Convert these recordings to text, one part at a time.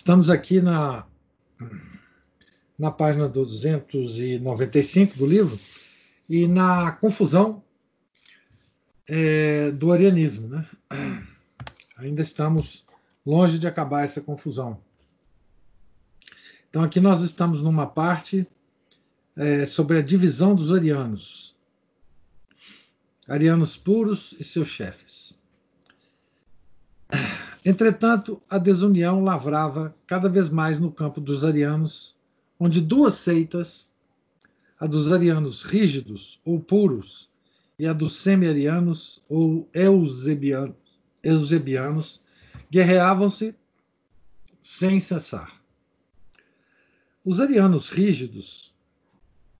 Estamos aqui na, na página 295 do livro e na confusão é, do arianismo. Né? Ainda estamos longe de acabar essa confusão. Então, aqui nós estamos numa parte é, sobre a divisão dos arianos. Arianos puros e seus chefes. Entretanto, a desunião lavrava cada vez mais no campo dos arianos, onde duas seitas, a dos arianos rígidos ou puros e a dos semi-arianos ou eusebianos, eusebianos guerreavam-se sem cessar. Os arianos rígidos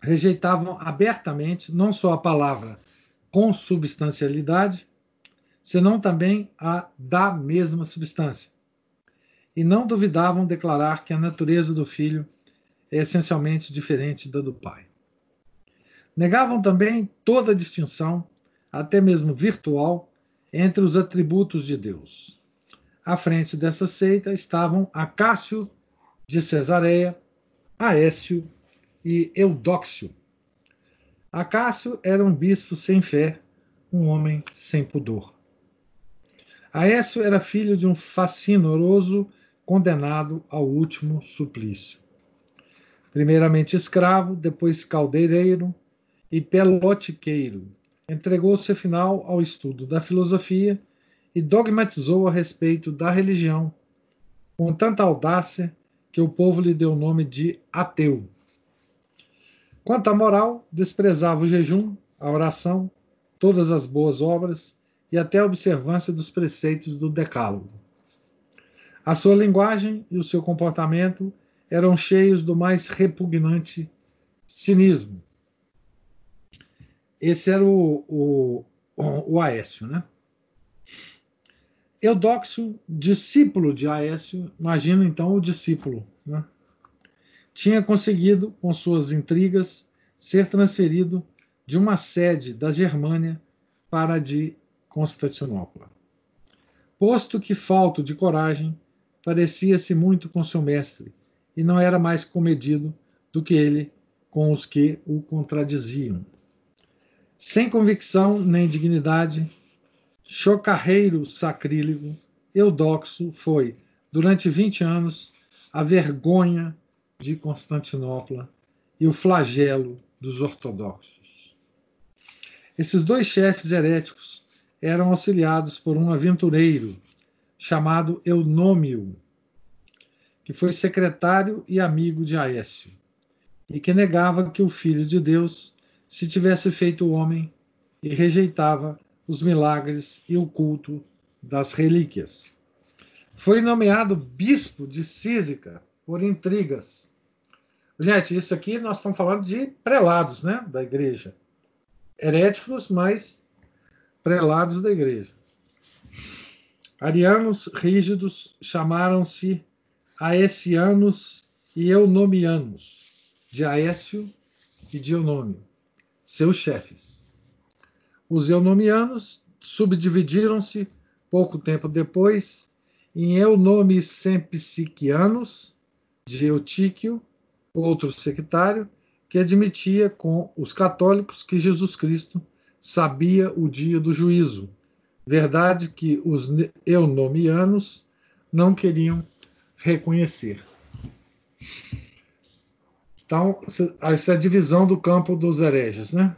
rejeitavam abertamente não só a palavra consubstancialidade, senão também a da mesma substância. E não duvidavam declarar que a natureza do filho é essencialmente diferente da do pai. Negavam também toda distinção, até mesmo virtual, entre os atributos de Deus. À frente dessa seita estavam Acácio de Cesareia, Aécio e Eudóxio. Acácio era um bispo sem fé, um homem sem pudor. Aécio era filho de um fascinoroso condenado ao último suplício. Primeiramente escravo, depois caldeireiro e pelotiqueiro, entregou-se afinal ao estudo da filosofia e dogmatizou a respeito da religião, com tanta audácia que o povo lhe deu o nome de ateu. Quanto à moral, desprezava o jejum, a oração, todas as boas obras e até a observância dos preceitos do Decálogo. A sua linguagem e o seu comportamento eram cheios do mais repugnante cinismo. Esse era o, o, o Aécio, né? Eudóxio, discípulo de Aécio, imagina então o discípulo, né? tinha conseguido, com suas intrigas, ser transferido de uma sede da Germânia para a de Constantinopla. Posto que, falto de coragem, parecia-se muito com seu mestre, e não era mais comedido do que ele com os que o contradiziam. Sem convicção nem dignidade, chocarreiro sacrílego, Eudoxo foi, durante vinte anos, a vergonha de Constantinopla e o flagelo dos ortodoxos. Esses dois chefes heréticos eram auxiliados por um aventureiro chamado Eunômio, que foi secretário e amigo de Aécio, e que negava que o Filho de Deus se tivesse feito homem e rejeitava os milagres e o culto das relíquias. Foi nomeado bispo de Císica por intrigas. Gente, isso aqui nós estamos falando de prelados né, da igreja. Heréticos, mas prelados da igreja. Arianos rígidos chamaram-se Aesianos e Eunomianos, de Aécio e de Eunômio, seus chefes. Os Eunomianos subdividiram-se pouco tempo depois em Eunomicempsiquianos, de Eutíquio, outro sectário, que admitia com os católicos que Jesus Cristo sabia o dia do juízo. Verdade que os eunomianos não queriam reconhecer. Então, essa é a divisão do campo dos hereges, né?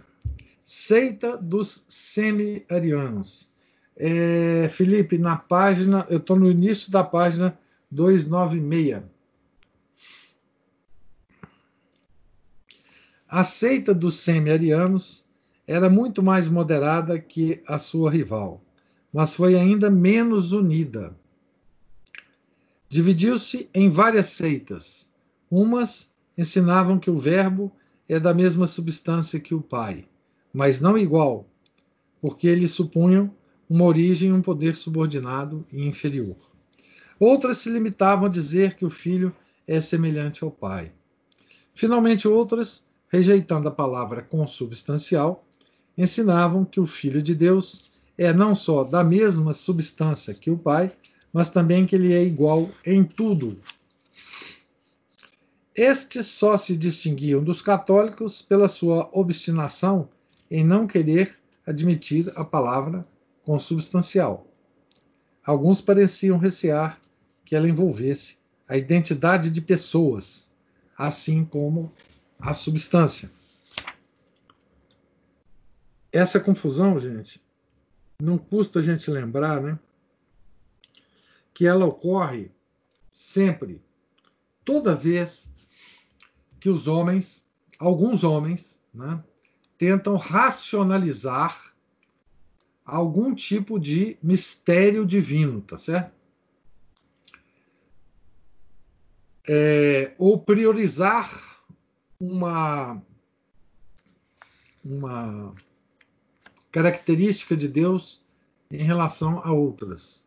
Seita dos semi-arianos. É, Felipe, na página, eu estou no início da página 296. A seita dos semi-arianos era muito mais moderada que a sua rival, mas foi ainda menos unida. Dividiu-se em várias seitas. Umas ensinavam que o Verbo é da mesma substância que o Pai, mas não igual, porque eles supunham uma origem e um poder subordinado e inferior. Outras se limitavam a dizer que o Filho é semelhante ao Pai. Finalmente, outras, rejeitando a palavra consubstancial, ensinavam que o Filho de Deus é não só da mesma substância que o Pai, mas também que ele é igual em tudo. Estes só se distinguiam dos católicos pela sua obstinação em não querer admitir a palavra consubstancial. Alguns pareciam recear que ela envolvesse a identidade de pessoas, assim como a substância. Essa confusão, gente, não custa a gente lembrar, né? Que ela ocorre sempre, toda vez que os homens, alguns homens, né, tentam racionalizar algum tipo de mistério divino, tá certo? é, ou priorizar uma, uma característica de Deus em relação a outras.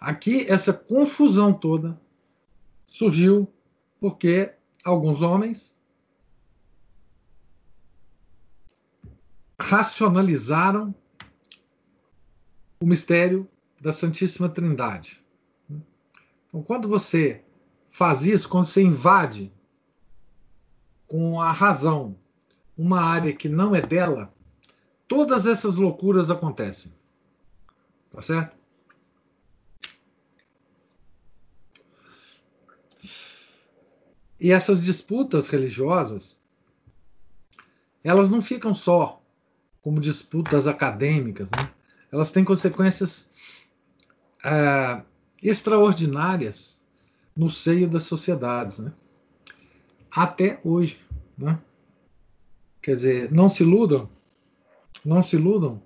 Aqui, essa confusão toda surgiu porque alguns homens racionalizaram o mistério da Santíssima Trindade. Então, quando você faz isso quando você invade com a razão uma área que não é dela, todas essas loucuras acontecem. Tá certo? E essas disputas religiosas, elas não ficam só como disputas acadêmicas, né? elas têm consequências é, extraordinárias no seio das sociedades, né? Até hoje, né? Quer dizer, não se iludam, não se iludam,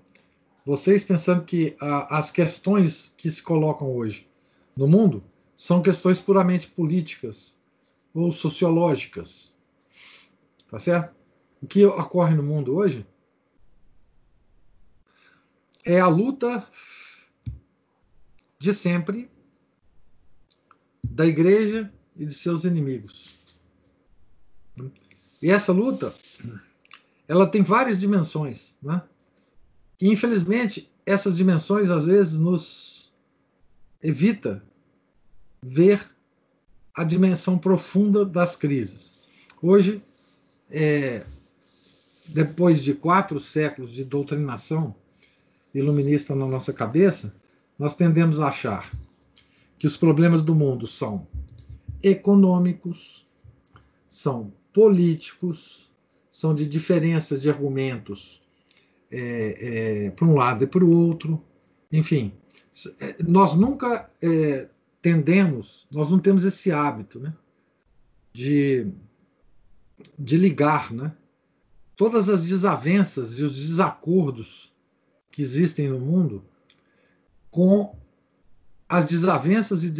vocês pensando que a, as questões que se colocam hoje no mundo são questões puramente políticas ou sociológicas, tá certo? O que ocorre no mundo hoje é a luta de sempre da igreja e de seus inimigos. E essa luta, ela tem várias dimensões, né? E infelizmente essas dimensões às vezes nos evita ver a dimensão profunda das crises. Hoje, é, depois de quatro séculos de doutrinação iluminista na nossa cabeça, nós tendemos a achar que os problemas do mundo são econômicos, são políticos, são de diferenças de argumentos é, é, para um lado e para o outro. Enfim, é, nós nunca é, tendemos, nós não temos esse hábito né, de, de ligar né, todas as desavenças e os desacordos que existem no mundo com as desavenças e,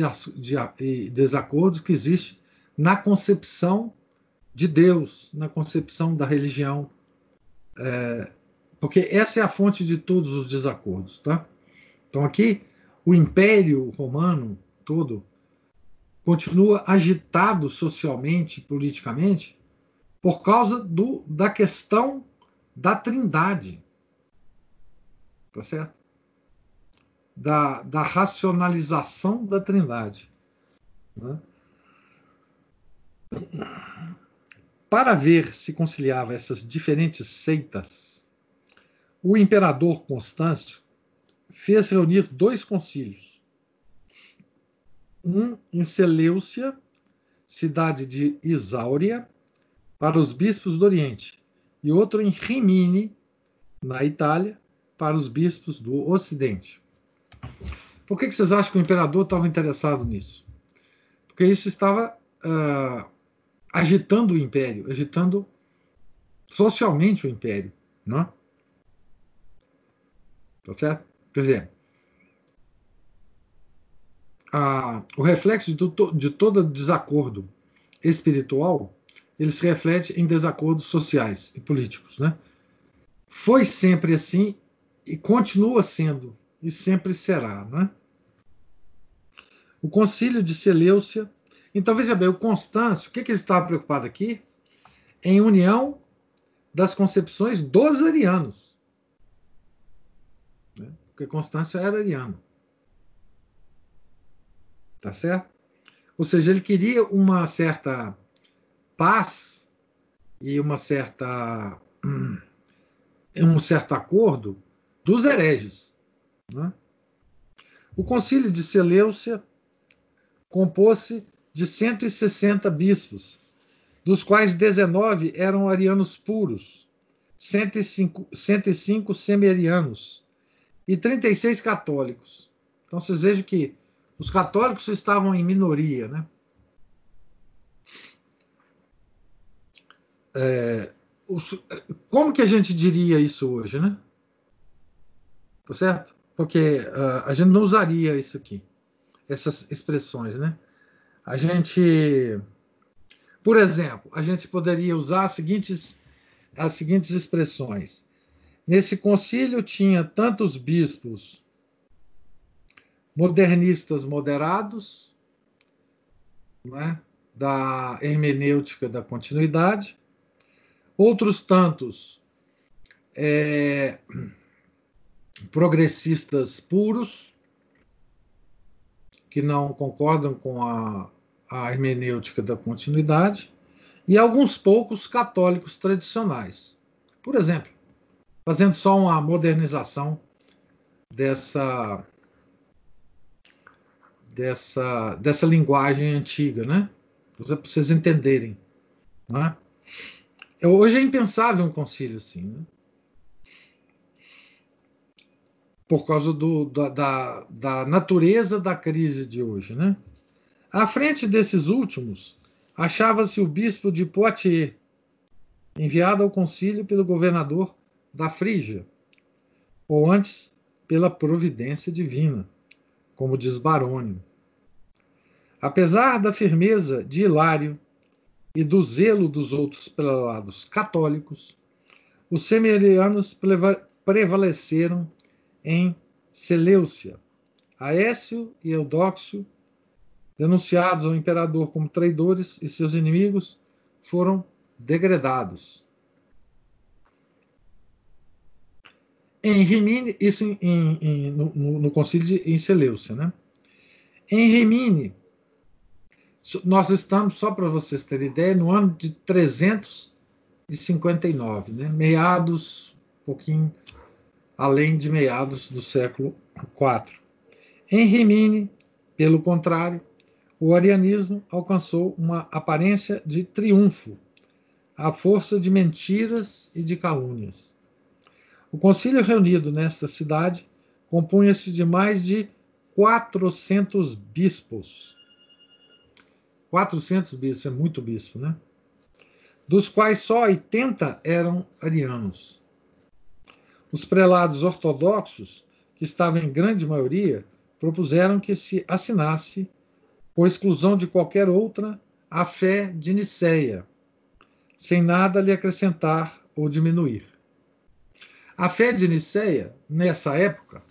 e desacordos que existem na concepção de Deus, na concepção da religião, é, porque essa é a fonte de todos os desacordos, tá? Então aqui o Império Romano todo continua agitado socialmente, politicamente, por causa do, da questão da Trindade, tá certo? da, da racionalização da Trindade. Né? Para ver se conciliava essas diferentes seitas, o imperador Constâncio fez reunir dois concílios. Um em Seleucia, cidade de Isáuria, para os bispos do Oriente, e outro em Rimini, na Itália, para os bispos do Ocidente. Por que, que vocês acham que o imperador estava interessado nisso? Porque isso estava uh, agitando o império, agitando socialmente o império. Não é? Tá certo? Quer dizer, a, o reflexo de, de todo desacordo espiritual ele se reflete em desacordos sociais e políticos. Né? Foi sempre assim e continua sendo, e sempre será. Né? O concílio de Seleucia. Então, veja bem, o Constâncio, o que, que ele estava preocupado aqui? Em união das concepções dos arianos. Né? Porque Constâncio era ariano. Tá certo? Ou seja, ele queria uma certa paz e uma certa um certo acordo dos hereges. Né? O concílio de Seleucia compôs-se de 160 bispos, dos quais 19 eram arianos puros, 105, 105 semi-arianos e 36 católicos. Então vocês vejam que os católicos estavam em minoria, né? É, os, como que a gente diria isso hoje, né? Tá certo? Porque uh, a gente não usaria isso aqui, essas expressões, né? A gente, por exemplo, a gente poderia usar as seguintes, as seguintes expressões. Nesse concílio tinha tantos bispos modernistas moderados, né, da hermenêutica da continuidade, outros tantos é, progressistas puros, que não concordam com a, a hermenêutica da continuidade, e alguns poucos católicos tradicionais. Por exemplo, fazendo só uma modernização dessa dessa dessa linguagem antiga, né? Para vocês entenderem, né? Hoje é impensável um concílio assim, né? por causa do, da, da natureza da crise de hoje. Né? À frente desses últimos, achava-se o bispo de Poitiers, enviado ao concílio pelo governador da Frígia, ou antes, pela providência divina, como diz Barônio. Apesar da firmeza de Hilário e do zelo dos outros prelados católicos, os semerianos prevaleceram em Seleucia. Aécio e Eudóxio, denunciados ao imperador como traidores e seus inimigos, foram degradados. Em Rimini, isso em, em, no, no concílio de em Seleucia, né? Em Rimini, nós estamos, só para vocês terem ideia, no ano de 359, né? meados, um pouquinho além de meados do século IV. Em Rimini, pelo contrário, o arianismo alcançou uma aparência de triunfo, à força de mentiras e de calúnias. O concílio reunido nesta cidade compunha-se de mais de 400 bispos, 400 bispos, é muito bispo, né? Dos quais só 80 eram arianos. Os prelados ortodoxos, que estavam em grande maioria, propuseram que se assinasse, com exclusão de qualquer outra, a fé de Nicéia, sem nada lhe acrescentar ou diminuir. A fé de Nicéia, nessa época,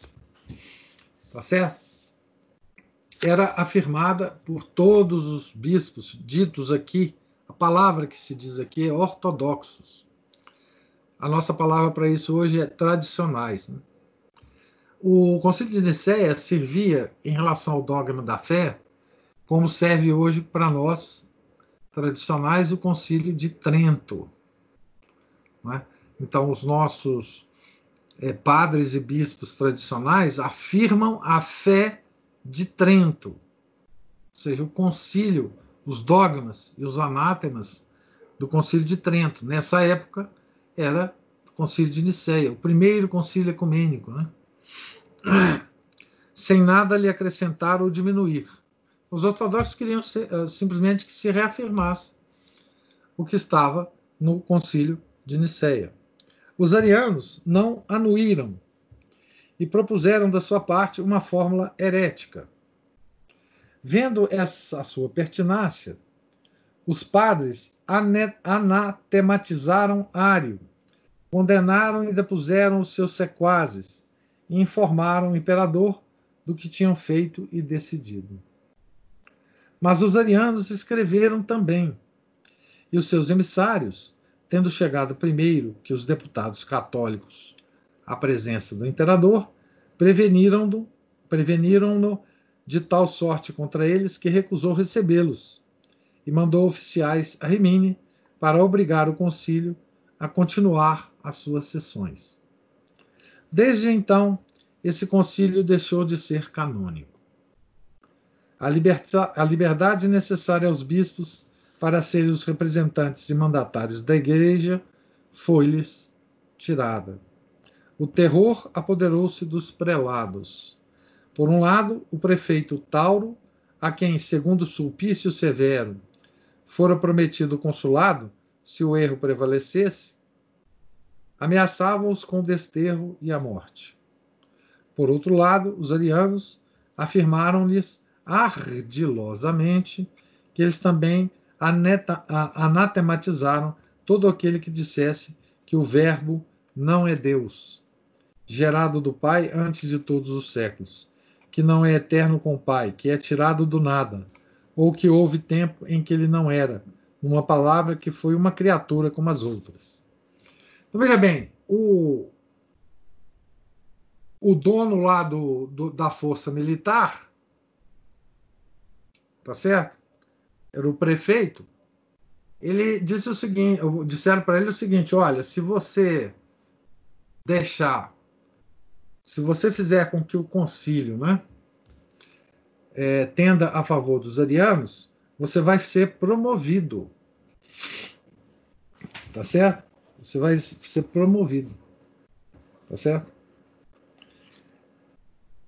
tá certo? era afirmada por todos os bispos ditos aqui. A palavra que se diz aqui é ortodoxos. A nossa palavra para isso hoje é tradicionais. Né? O Concílio de Nicéia servia, em relação ao dogma da fé, como serve hoje para nós, tradicionais, o Concílio de Trento. Né? Então, os nossos é, padres e bispos tradicionais afirmam a fé de Trento, ou seja, o concílio, os dogmas e os anátemas do concílio de Trento. Nessa época era o concílio de Niceia, o primeiro concílio ecumênico, né? sem nada lhe acrescentar ou diminuir. Os ortodoxos queriam ser, uh, simplesmente que se reafirmasse o que estava no concílio de Niceia. Os arianos não anuíram e propuseram da sua parte uma fórmula herética. Vendo essa sua pertinácia, os padres anatematizaram Ário, condenaram e depuseram os seus sequazes e informaram o imperador do que tinham feito e decidido. Mas os arianos escreveram também, e os seus emissários, tendo chegado primeiro que os deputados católicos à presença do imperador, preveniram-no preveniram de tal sorte contra eles que recusou recebê-los e mandou oficiais a Rimini para obrigar o concílio a continuar as suas sessões. Desde então, esse concílio deixou de ser canônico. A, a liberdade necessária aos bispos para serem os representantes e mandatários da Igreja foi-lhes tirada. O terror apoderou-se dos prelados. Por um lado, o prefeito Tauro, a quem, segundo Sulpício Severo, fora prometido o consulado, se o erro prevalecesse, ameaçava-os com o desterro e a morte. Por outro lado, os arianos afirmaram-lhes ardilosamente que eles também anatematizaram todo aquele que dissesse que o Verbo não é Deus, gerado do Pai antes de todos os séculos, que não é eterno com o Pai, que é tirado do nada, ou que houve tempo em que ele não era, uma palavra que foi uma criatura como as outras. Então, veja bem, o, o dono lá do, do, da força militar, tá certo? Era o prefeito. Ele disse o seguinte, disseram para ele o seguinte: olha, se você deixar, se você fizer com que o concílio, né, é, tenda a favor dos arianos, você vai ser promovido. Tá certo? Você vai ser promovido. Tá certo?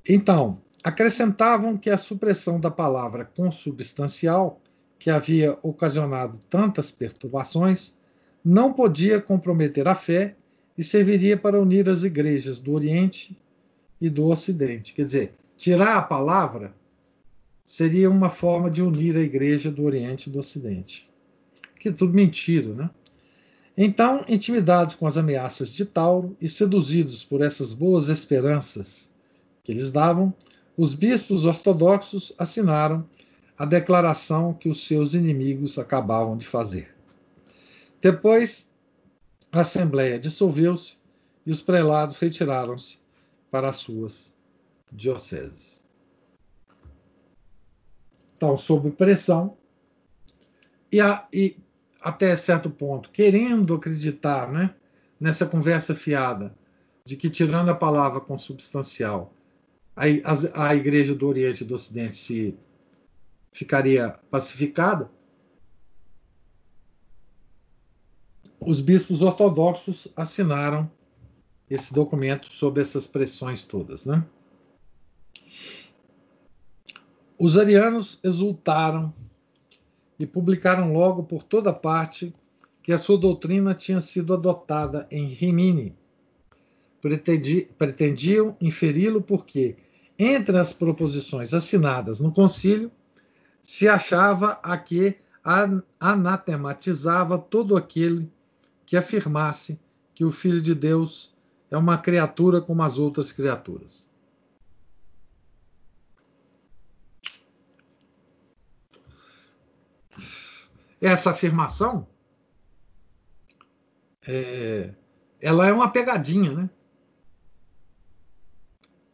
Então, acrescentavam que a supressão da palavra consubstancial, que havia ocasionado tantas perturbações, não podia comprometer a fé e serviria para unir as igrejas do Oriente e do Ocidente. Quer dizer, tirar a palavra seria uma forma de unir a igreja do Oriente e do Ocidente. Que tudo mentira, né? Então, intimidados com as ameaças de Tauro e seduzidos por essas boas esperanças que eles davam, os bispos ortodoxos assinaram a declaração que os seus inimigos acabavam de fazer. Depois, a Assembleia dissolveu-se e os prelados retiraram-se para as suas dioceses. Então, sob pressão, e, a, e até certo ponto, querendo acreditar né, nessa conversa fiada de que, tirando a palavra consubstancial, a, a Igreja do Oriente e do Ocidente se ficaria pacificada, os bispos ortodoxos assinaram esse documento sob essas pressões todas, né? Os arianos exultaram e publicaram logo por toda parte que a sua doutrina tinha sido adotada em Rimini. Pretendi, pretendiam inferi-lo porque entre as proposições assinadas no concílio, se achava a que anatematizava todo aquele que afirmasse que o Filho de Deus é uma criatura como as outras criaturas. Essa afirmação é, ela é uma pegadinha, né?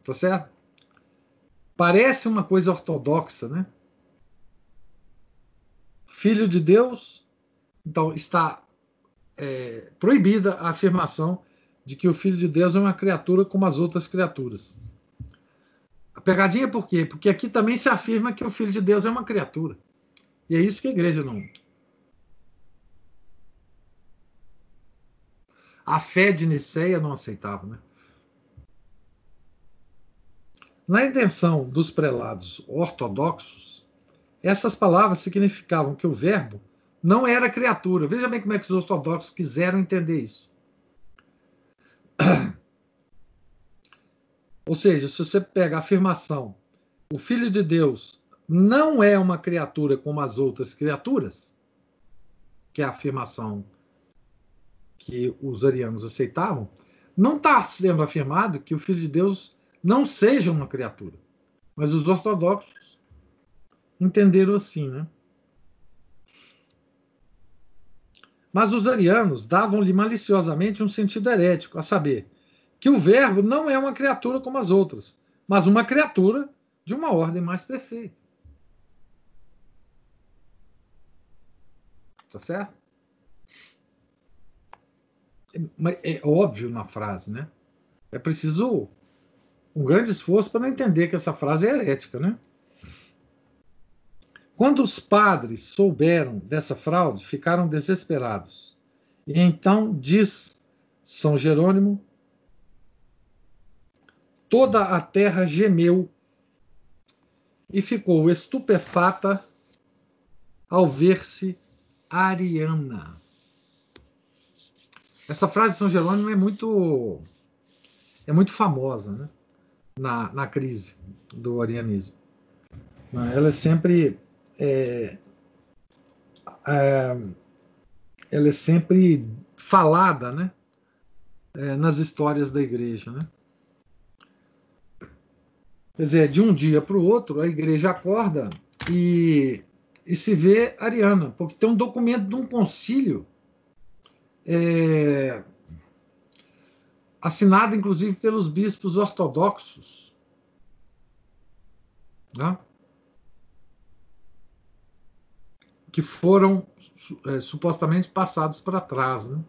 Tá certo? Parece uma coisa ortodoxa, né? Filho de Deus, então está é, proibida a afirmação de que o Filho de Deus é uma criatura como as outras criaturas. A pegadinha por quê? Porque aqui também se afirma que o Filho de Deus é uma criatura. E é isso que a igreja não. A fé de Niceia não aceitava, né? Na intenção dos prelados ortodoxos, essas palavras significavam que o verbo não era criatura. Veja bem como é que os ortodoxos quiseram entender isso. Ou seja, se você pega a afirmação, o Filho de Deus não é uma criatura como as outras criaturas, que é a afirmação que os arianos aceitavam, não está sendo afirmado que o Filho de Deus não seja uma criatura. Mas os ortodoxos entenderam assim, né? Mas os arianos davam-lhe maliciosamente um sentido herético, a saber, que o Verbo não é uma criatura como as outras, mas uma criatura de uma ordem mais perfeita. Tá certo? É, é óbvio na frase, né? É preciso um grande esforço para não entender que essa frase é herética, né? Quando os padres souberam dessa fraude, ficaram desesperados. E então diz São Jerônimo: toda a terra gemeu e ficou estupefata ao ver-se Ariana. Essa frase de São Jerônimo é muito é muito famosa, né? Na, na crise do arianismo. Ela é sempre é, é, ela é sempre falada, né? É, nas histórias da igreja, né? Quer dizer, de um dia para o outro, a igreja acorda e, e se vê ariana, porque tem um documento de um concílio é, assinado inclusive pelos bispos ortodoxos. Né? Que foram é, supostamente passados para trás. Né?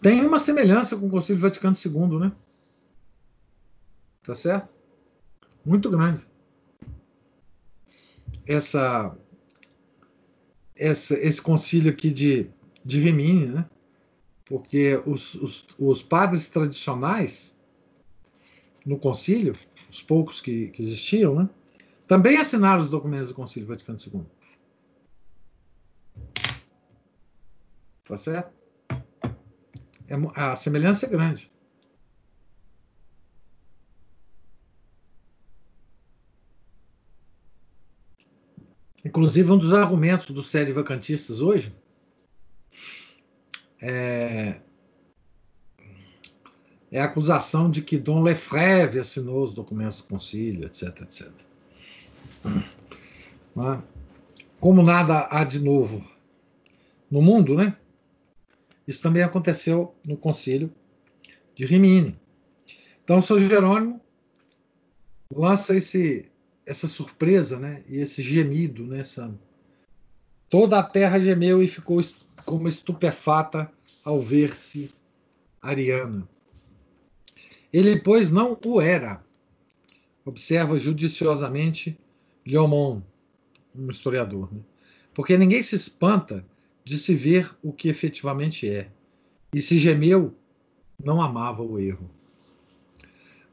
Tem uma semelhança com o Concílio Vaticano II, né? Tá certo? Muito grande. Essa, essa, esse concílio aqui de, de Rimini, né? Porque os, os, os padres tradicionais no concílio, os poucos que, que existiam, né, também assinaram os documentos do Concílio Vaticano II. Tá certo? É, a semelhança é grande. Inclusive, um dos argumentos dos sede vacantistas hoje é, é a acusação de que Dom Lefebvre assinou os documentos do concílio, etc, etc. É? Como nada há de novo no mundo, né? Isso também aconteceu no concílio de Rimini. Então, São Jerônimo lança esse, essa surpresa, né? E esse gemido, né? Essa... Toda a terra gemeu e ficou como estupefata ao ver-se ariana. Ele, pois, não o era. Observa judiciosamente Leomon, um historiador. Né? Porque ninguém se espanta de se ver o que efetivamente é. E se gemeu, não amava o erro.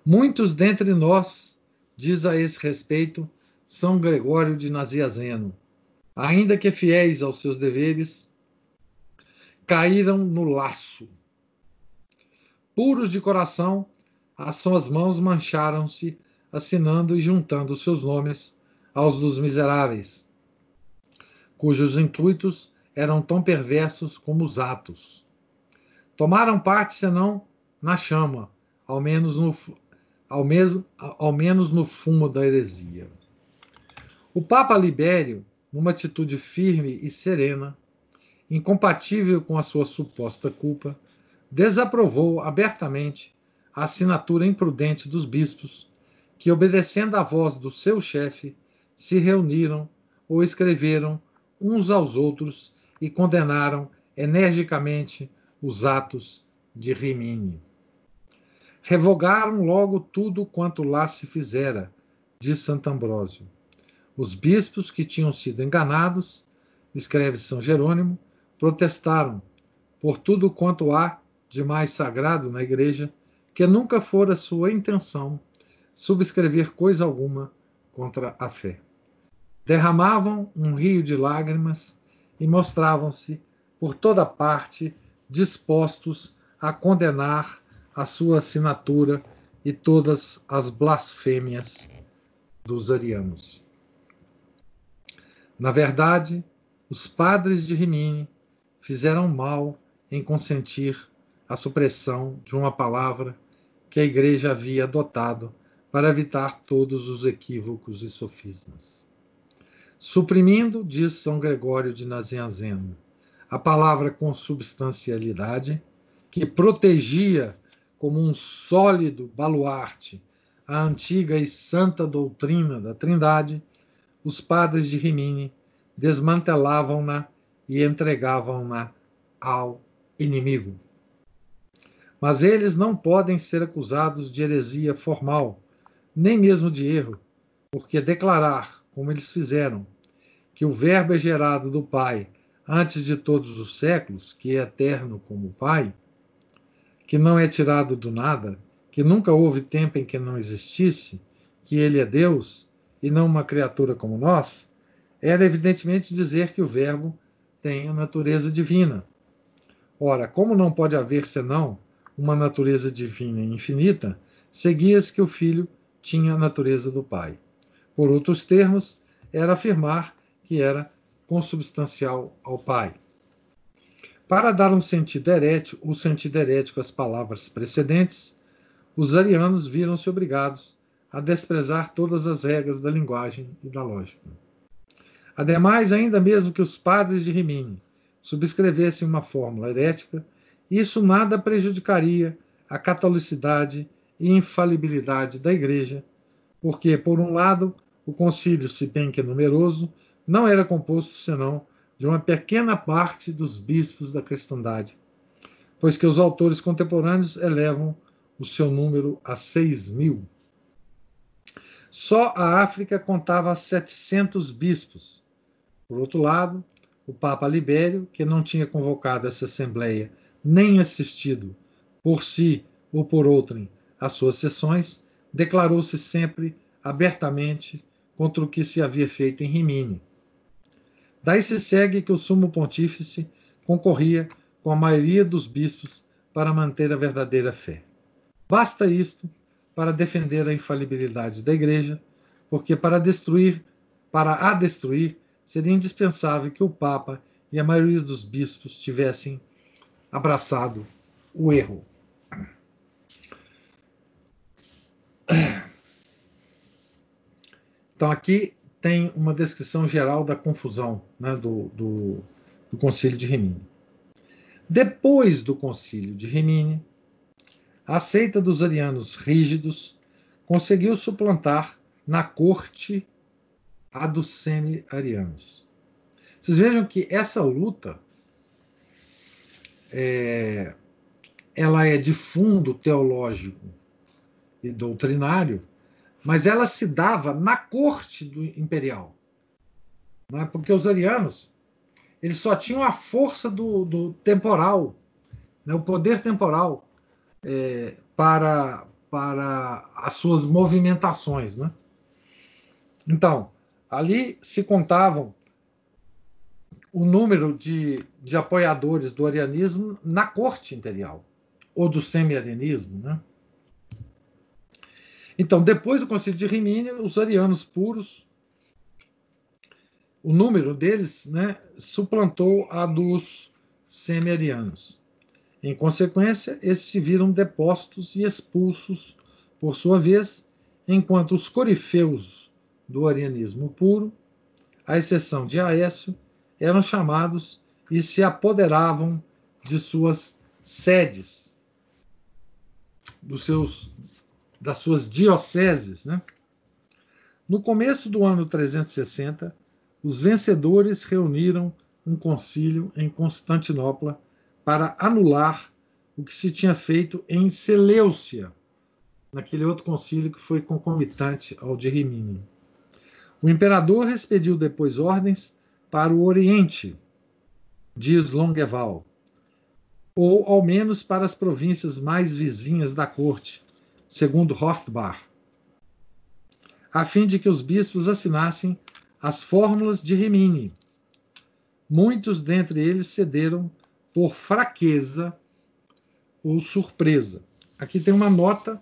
Muitos dentre nós, diz a esse respeito São Gregório de Naziazeno, ainda que fiéis aos seus deveres, caíram no laço. Puros de coração, as suas mãos mancharam-se, assinando e juntando seus nomes aos dos miseráveis, cujos intuitos eram tão perversos como os atos. Tomaram parte, senão na chama, ao menos no, ao mesmo, ao menos no fumo da heresia. O Papa Libério, numa atitude firme e serena, incompatível com a sua suposta culpa, desaprovou abertamente a assinatura imprudente dos bispos, que, obedecendo à voz do seu chefe, se reuniram ou escreveram uns aos outros e condenaram energicamente os atos de Rimini. Revogaram logo tudo quanto lá se fizera, diz Santo Ambrósio. Os bispos que tinham sido enganados, escreve São Jerônimo, protestaram por tudo quanto há de mais sagrado na Igreja, que nunca fora sua intenção subscrever coisa alguma contra a fé. Derramavam um rio de lágrimas e mostravam-se por toda parte dispostos a condenar a sua assinatura e todas as blasfêmias dos arianos. Na verdade, os padres de Rimini fizeram mal em consentir a supressão de uma palavra que a Igreja havia adotado para evitar todos os equívocos e sofismas. Suprimindo, diz São Gregório de Nazianzeno, a palavra consubstancialidade, que protegia como um sólido baluarte a antiga e santa doutrina da Trindade, os padres de Rimini desmantelavam-na e entregavam-na ao inimigo. Mas eles não podem ser acusados de heresia formal, nem mesmo de erro, porque declarar, como eles fizeram, que o Verbo é gerado do Pai antes de todos os séculos, que é eterno como o Pai, que não é tirado do nada, que nunca houve tempo em que não existisse, que ele é Deus e não uma criatura como nós, era evidentemente dizer que o Verbo tem a natureza divina. Ora, como não pode haver senão uma natureza divina e infinita, seguia-se que o Filho tinha a natureza do Pai. Por outros termos, era afirmar que era consubstancial ao Pai. Para dar um sentido herético, o sentido herético às palavras precedentes, os arianos viram-se obrigados a desprezar todas as regras da linguagem e da lógica. Ademais, ainda mesmo que os padres de Rimini subscrevessem uma fórmula herética, isso nada prejudicaria a catolicidade e infalibilidade da Igreja, porque, por um lado, o concílio, se bem que numeroso, não era composto senão de uma pequena parte dos bispos da cristandade, pois que os autores contemporâneos elevam o seu número a 6 mil. Só a África contava 700 bispos. Por outro lado, o Papa Libério, que não tinha convocado essa assembleia nem assistido por si ou por outrem às suas sessões, declarou-se sempre abertamente contra o que se havia feito em Rimini. Daí se segue que o sumo pontífice concorria com a maioria dos bispos para manter a verdadeira fé. Basta isto para defender a infalibilidade da Igreja, porque para destruir, para a destruir, seria indispensável que o Papa e a maioria dos bispos tivessem abraçado o erro. Então aqui tem uma descrição geral da confusão né, do, do, do Concílio de Rimini. Depois do Concílio de Rimini, a seita dos arianos rígidos conseguiu suplantar na corte a dos semi-arianos. Vocês vejam que essa luta é, ela é de fundo teológico e doutrinário, mas ela se dava na corte do imperial. É? Porque os arianos eles só tinham a força do, do temporal, né? o poder temporal é, para, para as suas movimentações. Né? Então, ali se contavam o número de, de apoiadores do arianismo na corte imperial, ou do semi-arianismo. Né? Então, depois do concílio de Rimini, os arianos puros, o número deles né, suplantou a dos semi-arianos. Em consequência, esses se viram depostos e expulsos, por sua vez, enquanto os corifeus do arianismo puro, à exceção de Aécio, eram chamados e se apoderavam de suas sedes, dos seus, das suas dioceses. Né? No começo do ano 360, os vencedores reuniram um concílio em Constantinopla para anular o que se tinha feito em Seleucia, naquele outro concílio que foi concomitante ao de Rimini. O imperador expediu depois ordens para o Oriente, diz Longueval, ou ao menos para as províncias mais vizinhas da corte, segundo Rothbard, a fim de que os bispos assinassem as fórmulas de Rimini. Muitos dentre eles cederam por fraqueza ou surpresa. Aqui tem uma nota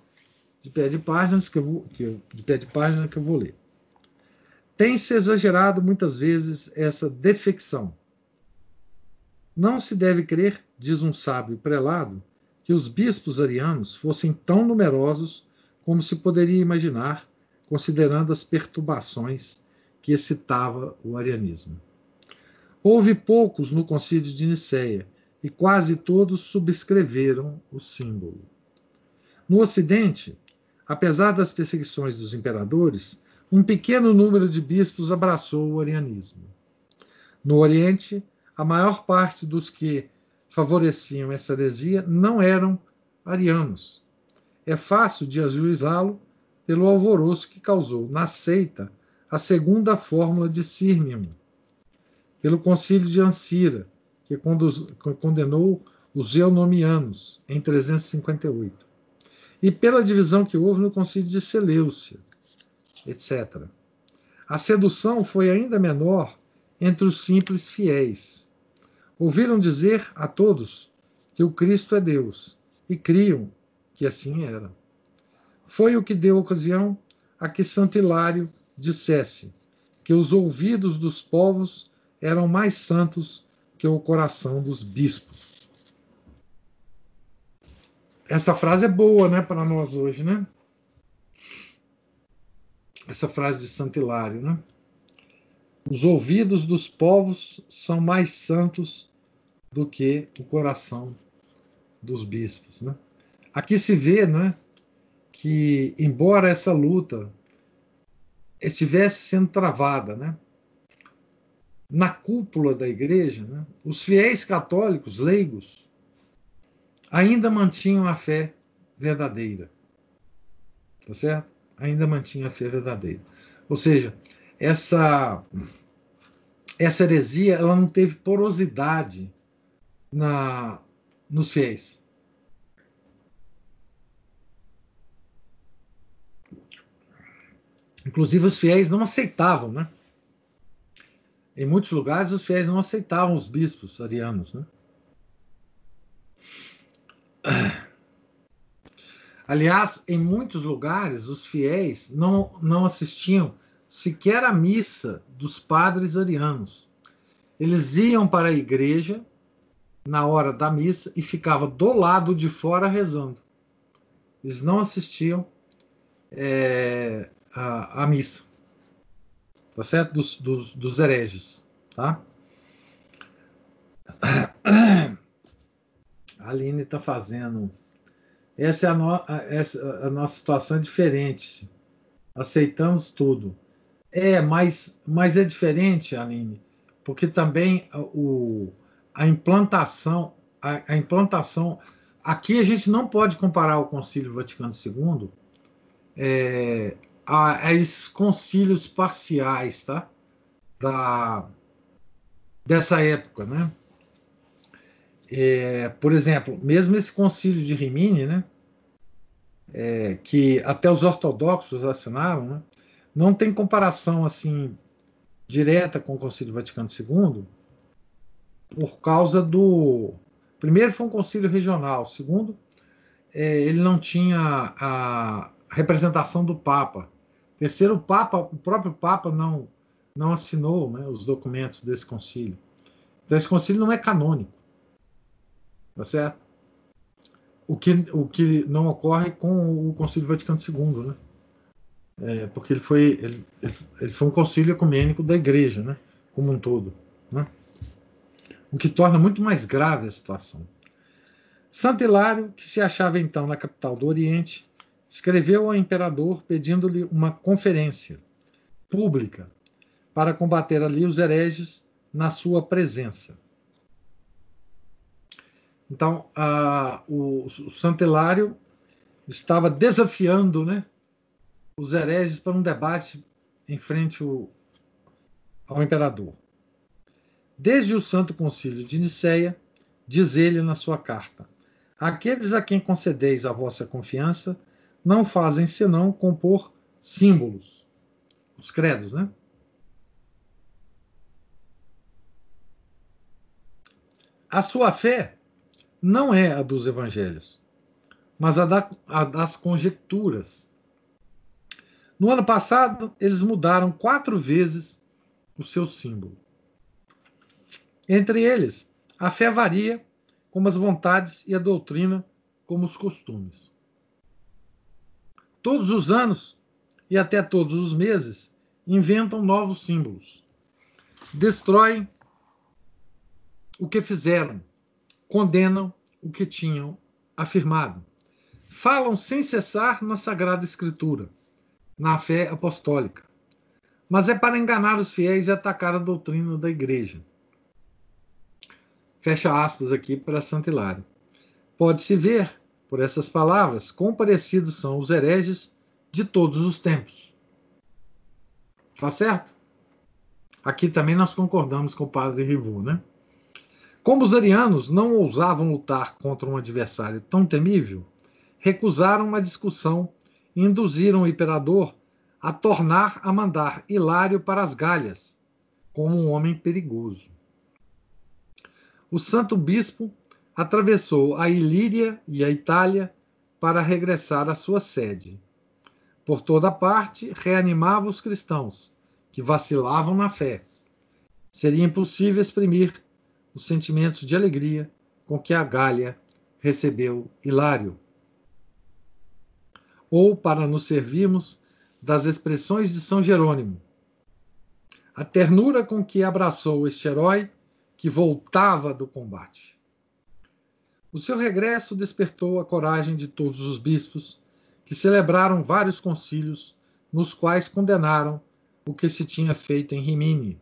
de pé de páginas que eu vou, que eu, de pé de página que eu vou ler. Tem-se exagerado muitas vezes essa defecção. Não se deve crer, diz um sábio prelado, que os bispos arianos fossem tão numerosos como se poderia imaginar, considerando as perturbações que excitava o arianismo. Houve poucos no concílio de Nicéia, e quase todos subscreveram o símbolo. No Ocidente, apesar das perseguições dos imperadores, um pequeno número de bispos abraçou o arianismo. No Oriente, a maior parte dos que favoreciam essa heresia não eram arianos. É fácil de ajuizá-lo pelo alvoroço que causou na seita a segunda fórmula de Sirmium, pelo concílio de Ancira, que condenou os eunomianos em 358, e pela divisão que houve no concílio de Seleucia, etc. A sedução foi ainda menor entre os simples fiéis. Ouviram dizer a todos que o Cristo é Deus e criam que assim era. Foi o que deu ocasião a que Santo Hilário dissesse que os ouvidos dos povos eram mais santos que o coração dos bispos. Essa frase é boa, né, para nós hoje, né? Essa frase de Santo Hilário, né? Os ouvidos dos povos são mais santos do que o coração dos bispos, né? Aqui se vê, né, que embora essa luta estivesse sendo travada, né, na cúpula da igreja, né, os fiéis católicos leigos ainda mantinham a fé verdadeira. Tá certo? Ainda mantinham a fé verdadeira. Ou seja, essa essa heresia ela não teve porosidade na nos fiéis. Inclusive os fiéis não aceitavam, né? Em muitos lugares os fiéis não aceitavam os bispos arianos, né? Aliás, em muitos lugares os fiéis não, não assistiam sequer à missa dos padres arianos. Eles iam para a igreja na hora da missa e ficavam do lado de fora rezando. Eles não assistiam é, a, a missa. Tá certo? Dos, dos, dos hereges. Tá? A Aline está fazendo. Essa é a, no, essa, a nossa situação é diferente. Aceitamos tudo. É, mas, mas é diferente, Aline, porque também o, a implantação, a, a implantação. Aqui a gente não pode comparar o Concílio Vaticano II é, a, a esses concílios parciais, tá? Da, dessa época, né? É, por exemplo, mesmo esse concílio de Rimini, né? É, que até os ortodoxos assinaram, né? Não tem comparação assim direta com o Concílio Vaticano II, por causa do primeiro foi um concílio regional, segundo é, ele não tinha a representação do Papa Terceiro, o Papa, o próprio Papa não não assinou né, os documentos desse concílio. Então esse concílio não é canônico, tá certo? O que o que não ocorre com o Concílio Vaticano II, né? É, porque ele foi ele, ele, foi um concílio ecumênico da Igreja, né? Como um todo, né? O que torna muito mais grave a situação. Santo Hilário, que se achava então na capital do Oriente, escreveu ao imperador pedindo-lhe uma conferência pública para combater ali os hereges na sua presença. Então, a, o, o Santelário estava desafiando né, os hereges para um debate em frente ao, ao imperador. Desde o Santo Concílio de Nicéia, diz ele na sua carta: Aqueles a quem concedeis a vossa confiança não fazem senão compor símbolos, os credos, né? A sua fé não é a dos evangelhos, mas a, da, a das conjecturas. No ano passado, eles mudaram quatro vezes o seu símbolo. Entre eles, a fé varia como as vontades e a doutrina como os costumes. Todos os anos e até todos os meses inventam novos símbolos. Destroem o que fizeram, condenam o que tinham afirmado. Falam sem cessar na Sagrada Escritura, na fé apostólica. Mas é para enganar os fiéis e atacar a doutrina da igreja. Fecha aspas aqui para Santo Hilário. Pode-se ver, por essas palavras, quão parecidos são os hereges de todos os tempos. Tá certo? Aqui também nós concordamos com o padre Rivu, né? Como os arianos não ousavam lutar contra um adversário tão temível, recusaram uma discussão e induziram o imperador a tornar a mandar Hilário para as Galhas, como um homem perigoso o santo bispo atravessou a Ilíria e a Itália para regressar à sua sede. Por toda parte, reanimava os cristãos, que vacilavam na fé. Seria impossível exprimir os sentimentos de alegria com que a Gália recebeu Hilário. Ou, para nos servirmos das expressões de São Jerônimo, a ternura com que abraçou este herói que voltava do combate. O seu regresso despertou a coragem de todos os bispos, que celebraram vários concílios, nos quais condenaram o que se tinha feito em Rimini,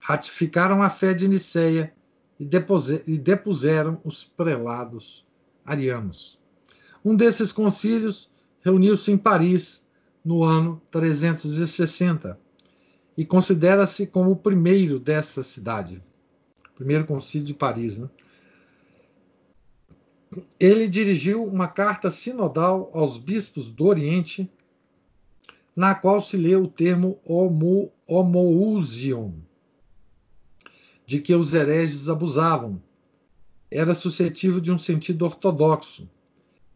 ratificaram a fé de Niceia e depuseram os prelados arianos. Um desses concílios reuniu-se em Paris no ano 360 e considera-se como o primeiro dessa cidade primeiro concílio de Paris. Né? Ele dirigiu uma carta sinodal aos bispos do Oriente, na qual se lê o termo homo, homoousion, de que os hereges abusavam. Era suscetível de um sentido ortodoxo,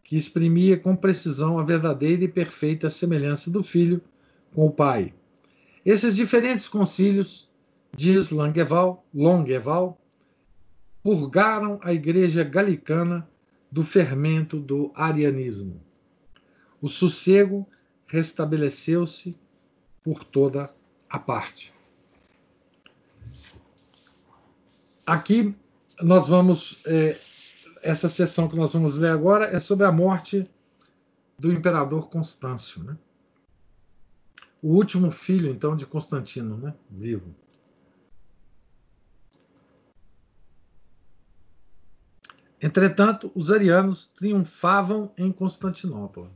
que exprimia com precisão a verdadeira e perfeita semelhança do filho com o pai. Esses diferentes concílios diz Longueval, Longueval, purgaram a igreja galicana do fermento do arianismo. O sossego restabeleceu-se por toda a parte. Aqui nós vamos. É, essa sessão que nós vamos ler agora é sobre a morte do imperador Constâncio, né? O último filho, então, de Constantino, né? Vivo. Entretanto, os arianos triunfavam em Constantinopla.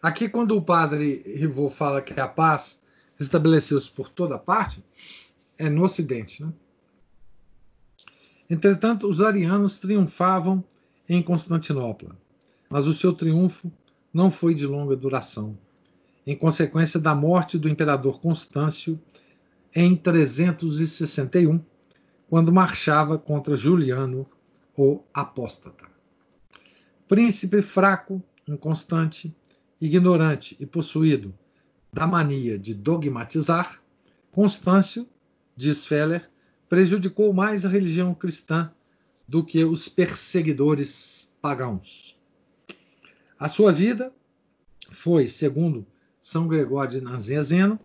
Aqui, quando o padre Rivaux fala que a paz estabeleceu-se por toda parte, é no Ocidente. Né? Entretanto, os arianos triunfavam em Constantinopla, mas o seu triunfo não foi de longa duração, em consequência da morte do imperador Constâncio em 361, quando marchava contra Juliano o apóstata. Príncipe fraco, inconstante, ignorante e possuído da mania de dogmatizar, Constâncio, diz Feller, prejudicou mais a religião cristã do que os perseguidores pagãos. A sua vida foi, segundo São Gregório de Nazianzeno,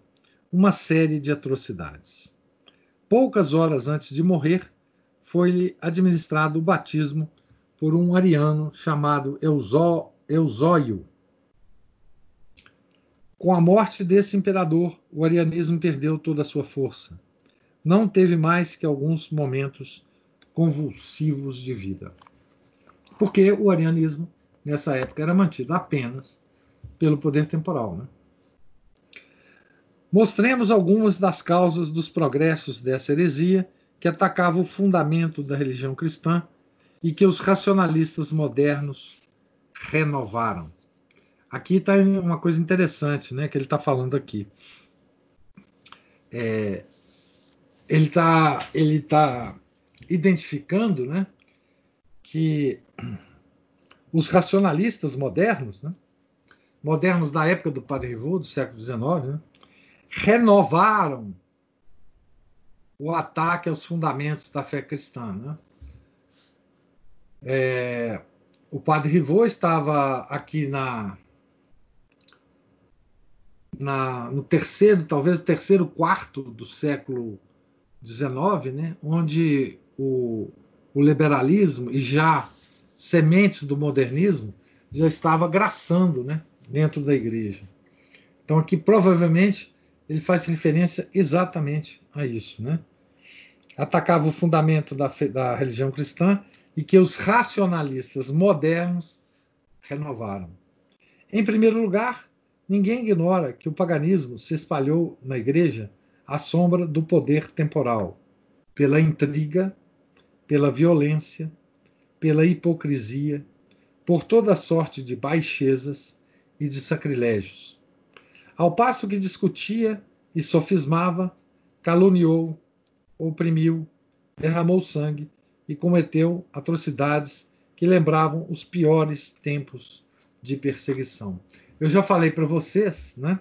uma série de atrocidades. Poucas horas antes de morrer, foi-lhe administrado o batismo por um ariano chamado Eusó, Eusóio. Com a morte desse imperador, o arianismo perdeu toda a sua força. Não teve mais que alguns momentos convulsivos de vida. Porque o arianismo, nessa época, era mantido apenas pelo poder temporal. Né? Mostremos algumas das causas dos progressos dessa heresia que atacava o fundamento da religião cristã e que os racionalistas modernos renovaram. Aqui está uma coisa interessante né, que ele está falando aqui. É, ele está ele tá identificando né, que os racionalistas modernos né, modernos da época do Padre Rivaux, do século XIX, né, renovaram o ataque aos fundamentos da fé cristã. Né? É, o Padre Rivaux estava aqui na, na, no terceiro, talvez o terceiro quarto do século XIX, né, onde o, o liberalismo e já sementes do modernismo já estava graçando né, dentro da igreja. Então aqui provavelmente ele faz referência exatamente a isso. Né? Atacava o fundamento da, da religião cristã e que os racionalistas modernos renovaram. Em primeiro lugar, ninguém ignora que o paganismo se espalhou na igreja à sombra do poder temporal, pela intriga, pela violência, pela hipocrisia, por toda sorte de baixezas e de sacrilégios. Ao passo que discutia e sofismava, caluniou, oprimiu, derramou sangue e cometeu atrocidades que lembravam os piores tempos de perseguição. Eu já falei para vocês, né,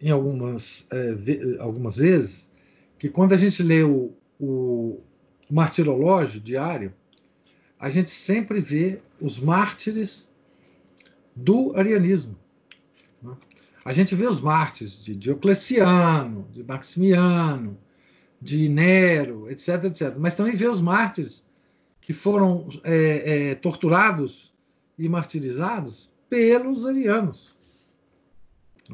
em algumas, é, algumas vezes, que quando a gente lê o, o martirológio diário, a gente sempre vê os mártires do arianismo. Né? A gente vê os mártires de Diocleciano, de Maximiano, de Nero, etc, etc. Mas também vê os mártires que foram é, é, torturados e martirizados pelos arianos.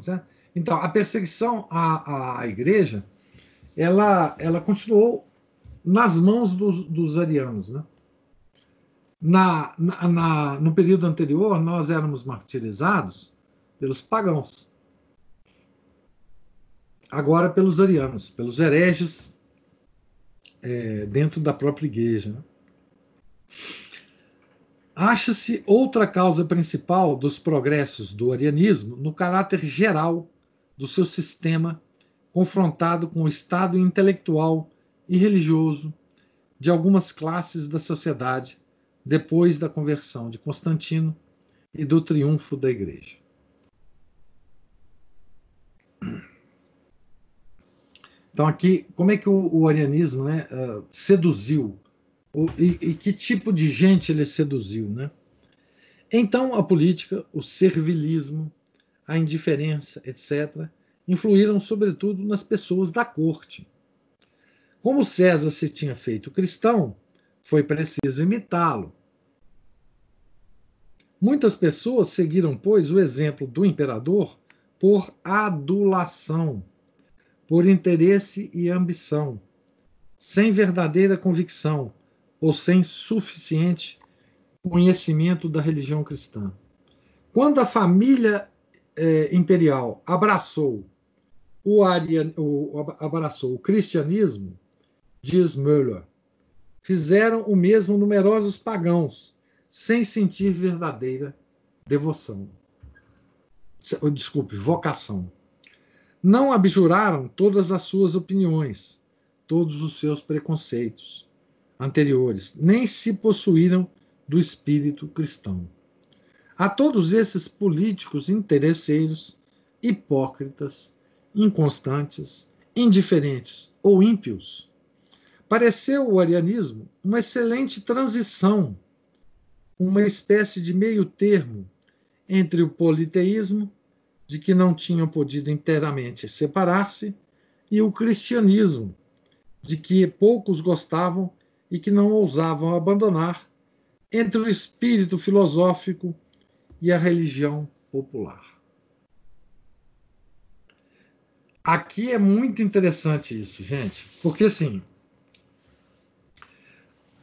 Certo? Então, a perseguição à, à igreja, ela, ela continuou nas mãos dos, dos arianos. Né? Na, na, na, no período anterior, nós éramos martirizados pelos pagãos. Agora pelos arianos, pelos hereges é, dentro da própria igreja. Né? Acha-se outra causa principal dos progressos do arianismo no caráter geral do seu sistema confrontado com o estado intelectual e religioso de algumas classes da sociedade depois da conversão de Constantino e do triunfo da Igreja. Então, aqui, como é que o, o arianismo né, uh, seduziu? O, e, e, que tipo de gente ele seduziu? Né? Então, a política, o servilismo, a indiferença, etc., influíram sobretudo nas pessoas da corte. Como César se tinha feito cristão, foi preciso imitá-lo. Muitas pessoas seguiram, pois, o exemplo do imperador por adulação, por interesse e ambição, sem verdadeira convicção ou sem suficiente conhecimento da religião cristã. Quando a família é, imperial abraçou o, arian, o, abraçou o cristianismo, diz Müller, fizeram o mesmo numerosos pagãos, sem sentir verdadeira devoção. Desculpe, vocação. Não abjuraram todas as suas opiniões, todos os seus preconceitos anteriores, nem se possuíram do espírito cristão. A todos esses políticos interesseiros, hipócritas, inconstantes, indiferentes ou ímpios, pareceu o arianismo uma excelente transição, uma espécie de meio termo entre o politeísmo, de que não tinham podido inteiramente separar-se, e o cristianismo, de que poucos gostavam e que não ousavam abandonar, entre o espírito filosófico e a religião popular. Aqui é muito interessante isso, gente, porque assim,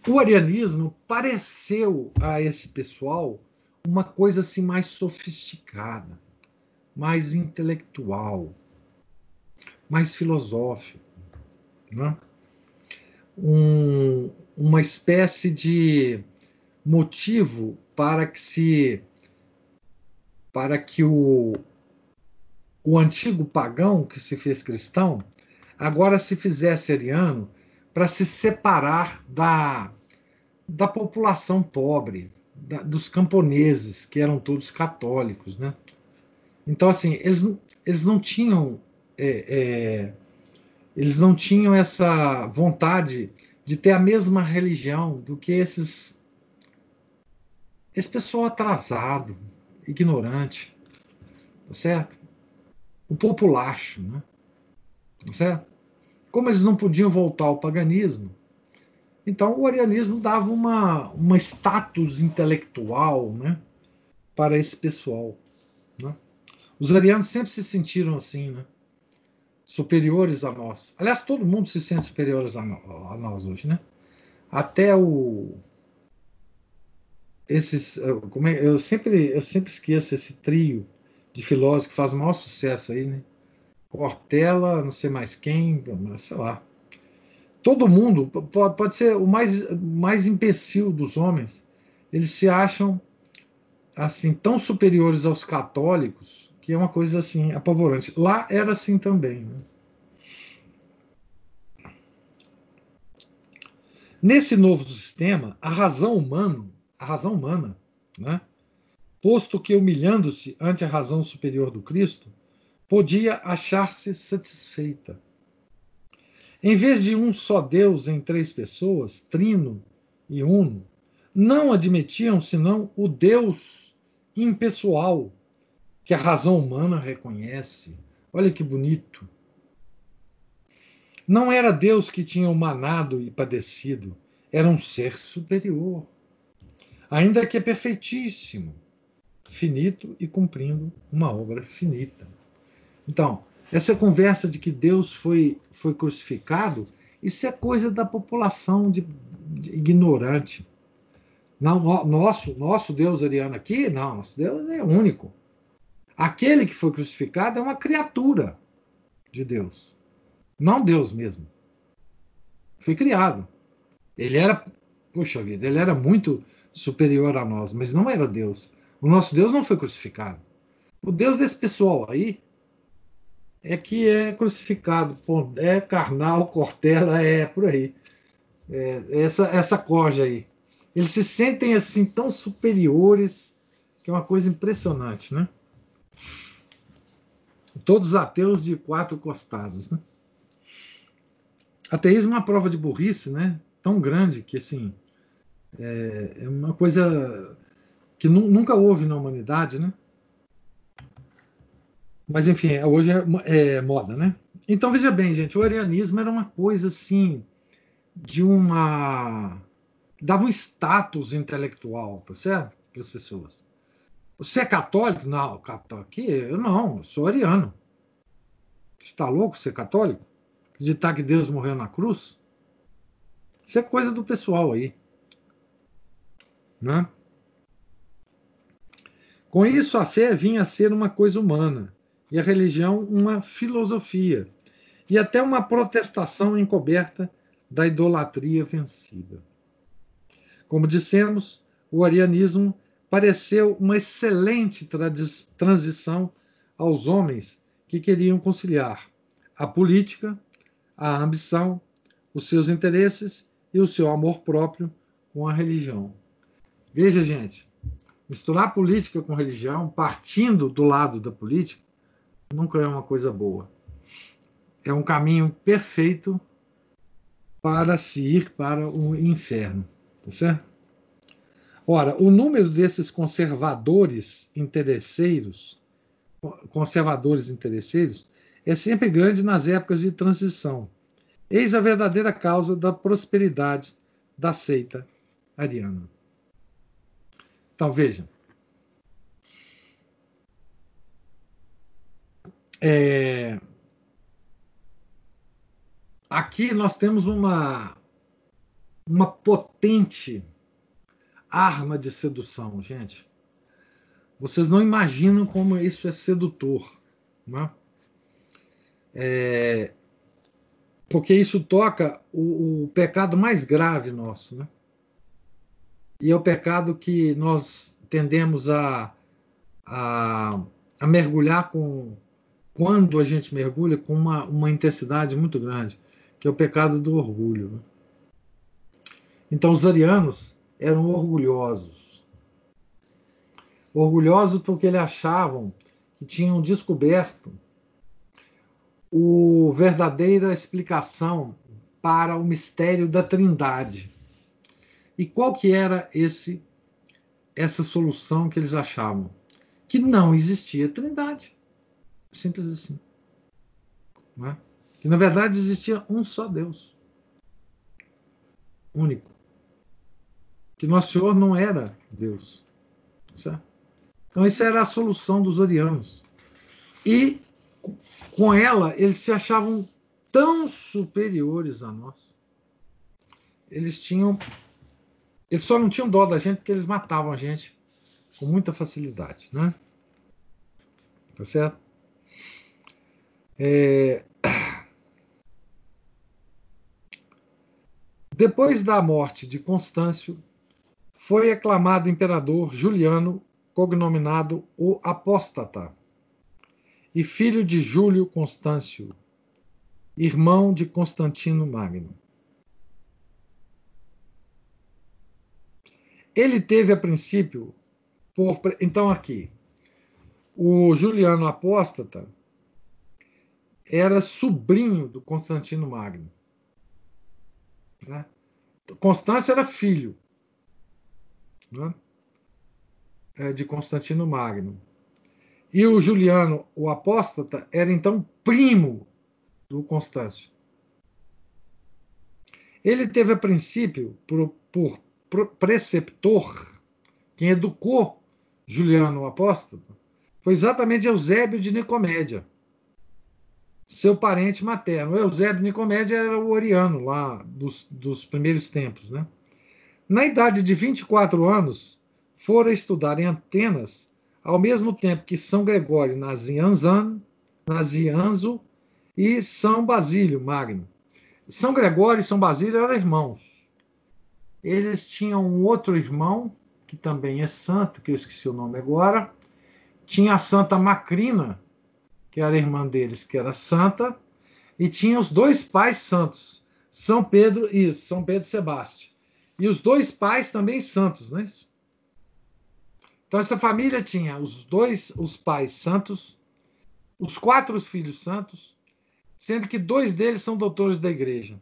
o arianismo pareceu a esse pessoal uma coisa assim mais sofisticada, mais intelectual, mais filosófico, né? um, uma espécie de motivo para que se para que o, o antigo pagão que se fez cristão agora se fizesse ariano para se separar da, da população pobre, da, dos camponeses, que eram todos católicos. Né? Então, assim, eles, eles não tinham. É, é, eles não tinham essa vontade de ter a mesma religião do que esses esse pessoal atrasado, ignorante, tá certo? O populacho, né? Tá certo? Como eles não podiam voltar ao paganismo, então o arianismo dava uma, uma status intelectual né, para esse pessoal. Né? Os arianos sempre se sentiram assim, né? superiores a nós. Aliás, todo mundo se sente superiores a, a nós hoje, né? Até o esses, como é, eu sempre eu sempre esqueço esse trio de filósofos que faz maior sucesso aí, né? Cortella, não sei mais quem, sei lá. Todo mundo pode, pode ser o mais mais imbecil dos homens. Eles se acham assim tão superiores aos católicos que é uma coisa assim apavorante. Lá era assim também. Né? Nesse novo sistema, a razão humana, a razão humana, né, posto que humilhando-se ante a razão superior do Cristo, podia achar-se satisfeita. Em vez de um só Deus em três pessoas, trino e uno, não admitiam senão o Deus impessoal, que a razão humana reconhece. Olha que bonito. Não era Deus que tinha humanado e padecido, era um ser superior, ainda que é perfeitíssimo, finito e cumprindo uma obra finita. Então, essa conversa de que Deus foi, foi crucificado, isso é coisa da população de, de ignorante. Não, nosso, nosso Deus ariano aqui, não, nosso Deus é único. Aquele que foi crucificado é uma criatura de Deus, não Deus mesmo. Foi criado. Ele era, puxa vida, ele era muito superior a nós, mas não era Deus. O nosso Deus não foi crucificado. O Deus desse pessoal aí é que é crucificado, é carnal, cortela, é por aí. É, essa, essa corja aí. Eles se sentem assim tão superiores que é uma coisa impressionante, né? Todos ateus de quatro costados, né? Ateísmo é uma prova de burrice, né? Tão grande que assim é, é uma coisa que nu nunca houve na humanidade, né? Mas enfim, hoje é, é, moda, né? Então veja bem, gente, o arianismo era uma coisa assim de uma dava um status intelectual, tá certo? Para as pessoas. Você é católico? Não, católico. Eu não, eu sou ariano. Está louco ser católico? Acreditar que Deus morreu na cruz? Isso é coisa do pessoal aí. Né? Com isso, a fé vinha a ser uma coisa humana e a religião uma filosofia e até uma protestação encoberta da idolatria vencida. Como dissemos, o arianismo pareceu uma excelente transição aos homens que queriam conciliar a política, a ambição, os seus interesses e o seu amor próprio com a religião. Veja, gente, misturar política com religião, partindo do lado da política, nunca é uma coisa boa. É um caminho perfeito para se ir para o inferno, tá certo? Ora, o número desses conservadores interesseiros conservadores interesseiros é sempre grande nas épocas de transição. Eis a verdadeira causa da prosperidade da seita ariana. Então vejam. É... Aqui nós temos uma, uma potente arma de sedução, gente. Vocês não imaginam como isso é sedutor. Né? É, porque isso toca o, o, pecado mais grave nosso. Né? E é o pecado que nós tendemos a, a, a mergulhar com. Quando a gente mergulha com uma, uma intensidade muito grande, que é o pecado do orgulho. Então, os arianos eram orgulhosos. orgulhosos porque eles achavam que tinham descoberto o verdadeira explicação para o mistério da Trindade. E qual que era esse essa solução que eles achavam? Que não existia Trindade. Simples assim. É? Que na verdade existia um só Deus. Único. Que Nosso Senhor não era Deus. Certo? Então, essa era a solução dos orianos. E com ela, eles se achavam tão superiores a nós. Eles tinham. Eles só não tinham dó da gente porque eles matavam a gente com muita facilidade, né? Tá certo? É... Depois da morte de Constâncio, foi aclamado imperador Juliano, cognominado o Apóstata, e filho de Júlio Constâncio, irmão de Constantino Magno. Ele teve a princípio por então aqui o Juliano Apóstata era sobrinho do Constantino Magno. Né? Constâncio era filho né? é, de Constantino Magno. E o Juliano, o apóstata, era então primo do Constâncio. Ele teve, a princípio, por, por preceptor, quem educou Juliano, o apóstata, foi exatamente Eusébio de Nicomédia seu parente materno. Eusébio Nicomédia era o Oriano, lá dos, dos primeiros tempos. Né? Na idade de 24 anos, fora estudar em Atenas, ao mesmo tempo que São Gregório Nazianzan, Nazianzo e São Basílio Magno. São Gregório e São Basílio eram irmãos. Eles tinham um outro irmão, que também é santo, que eu esqueci o nome agora. Tinha a Santa Macrina, que era irmã deles, que era santa, e tinha os dois pais santos, São Pedro e São Pedro Sebastião. E os dois pais também santos, não é isso? Então essa família tinha os dois, os pais santos, os quatro filhos santos, sendo que dois deles são doutores da igreja.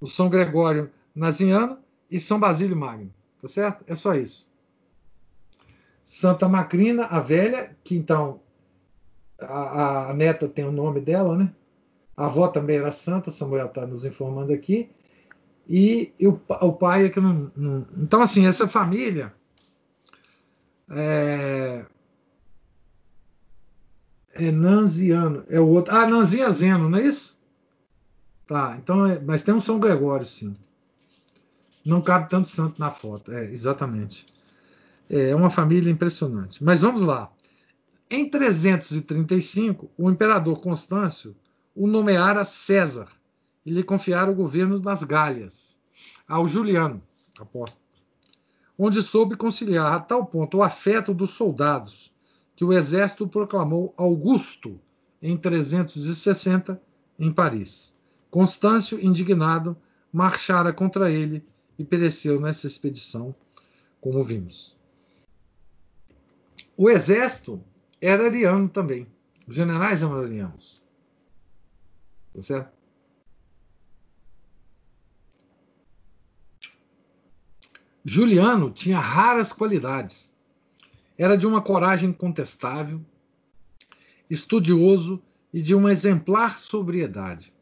O São Gregório Naziano e São Basílio Magno. Tá certo? É só isso. Santa Macrina, a velha, que então a, a, neta tem o nome dela, né? A avó também era santa, Samuel está nos informando aqui. E, e o, o, pai é que não, não, Então, assim, essa família. É, é Nanziano, é o outro. Ah, Nanzinha Zeno, não é isso? Tá, então, é, mas tem um São Gregório, sim. Não cabe tanto santo na foto, é, exatamente. É uma família impressionante. Mas vamos lá. Em 335, o imperador Constâncio o nomeara César e lhe confiara o governo das Gálias ao Juliano, apóstolo, onde soube conciliar a tal ponto o afeto dos soldados que o exército proclamou Augusto em 360 em Paris. Constâncio, indignado, marchara contra ele e pereceu nessa expedição, como vimos. O exército era ariano também. Os generais eram arianos. Tá certo? Juliano tinha raras qualidades. Era de uma coragem incontestável, estudioso e de uma exemplar sobriedade.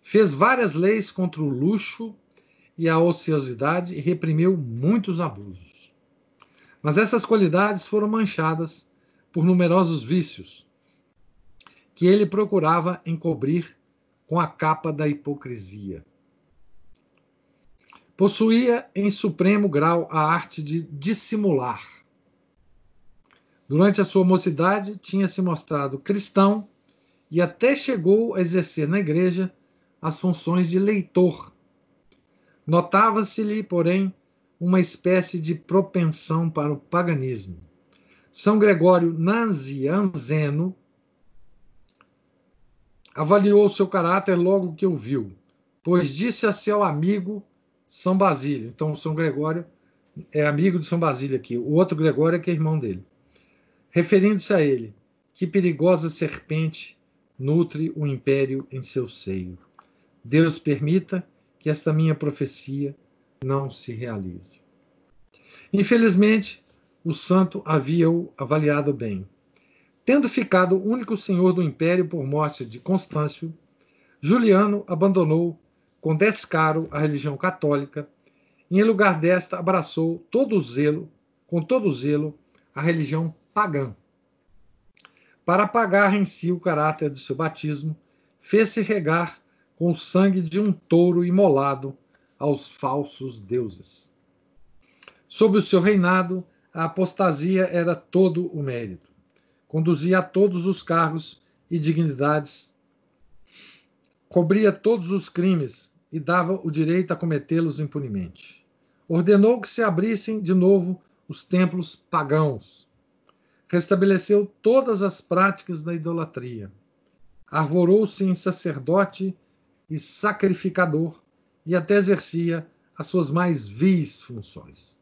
Fez várias leis contra o luxo e a ociosidade e reprimiu muitos abusos. Mas essas qualidades foram manchadas por numerosos vícios, que ele procurava encobrir com a capa da hipocrisia. Possuía em supremo grau a arte de dissimular. Durante a sua mocidade, tinha se mostrado cristão e até chegou a exercer na igreja as funções de leitor. Notava-se-lhe, porém, uma espécie de propensão para o paganismo. São Gregório Nazianzeno avaliou seu caráter logo que o viu, pois disse a seu amigo São Basílio. Então, São Gregório é amigo de São Basílio aqui. O outro Gregório é que é irmão dele. referindo-se a ele: Que perigosa serpente nutre o império em seu seio. Deus permita que esta minha profecia não se realize. Infelizmente, o santo havia-o avaliado bem. Tendo ficado único senhor do império por morte de Constâncio, Juliano abandonou com descaro a religião católica e, em lugar desta, abraçou todo o zelo, com todo o zelo, a religião pagã. Para apagar em si o caráter de seu batismo, fez-se regar com o sangue de um touro imolado aos falsos deuses. Sob o seu reinado, a apostasia era todo o mérito. Conduzia a todos os cargos e dignidades, cobria todos os crimes e dava o direito a cometê-los impunemente. Ordenou que se abrissem de novo os templos pagãos. Restabeleceu todas as práticas da idolatria. Arvorou-se em sacerdote e sacrificador e até exercia as suas mais vis funções.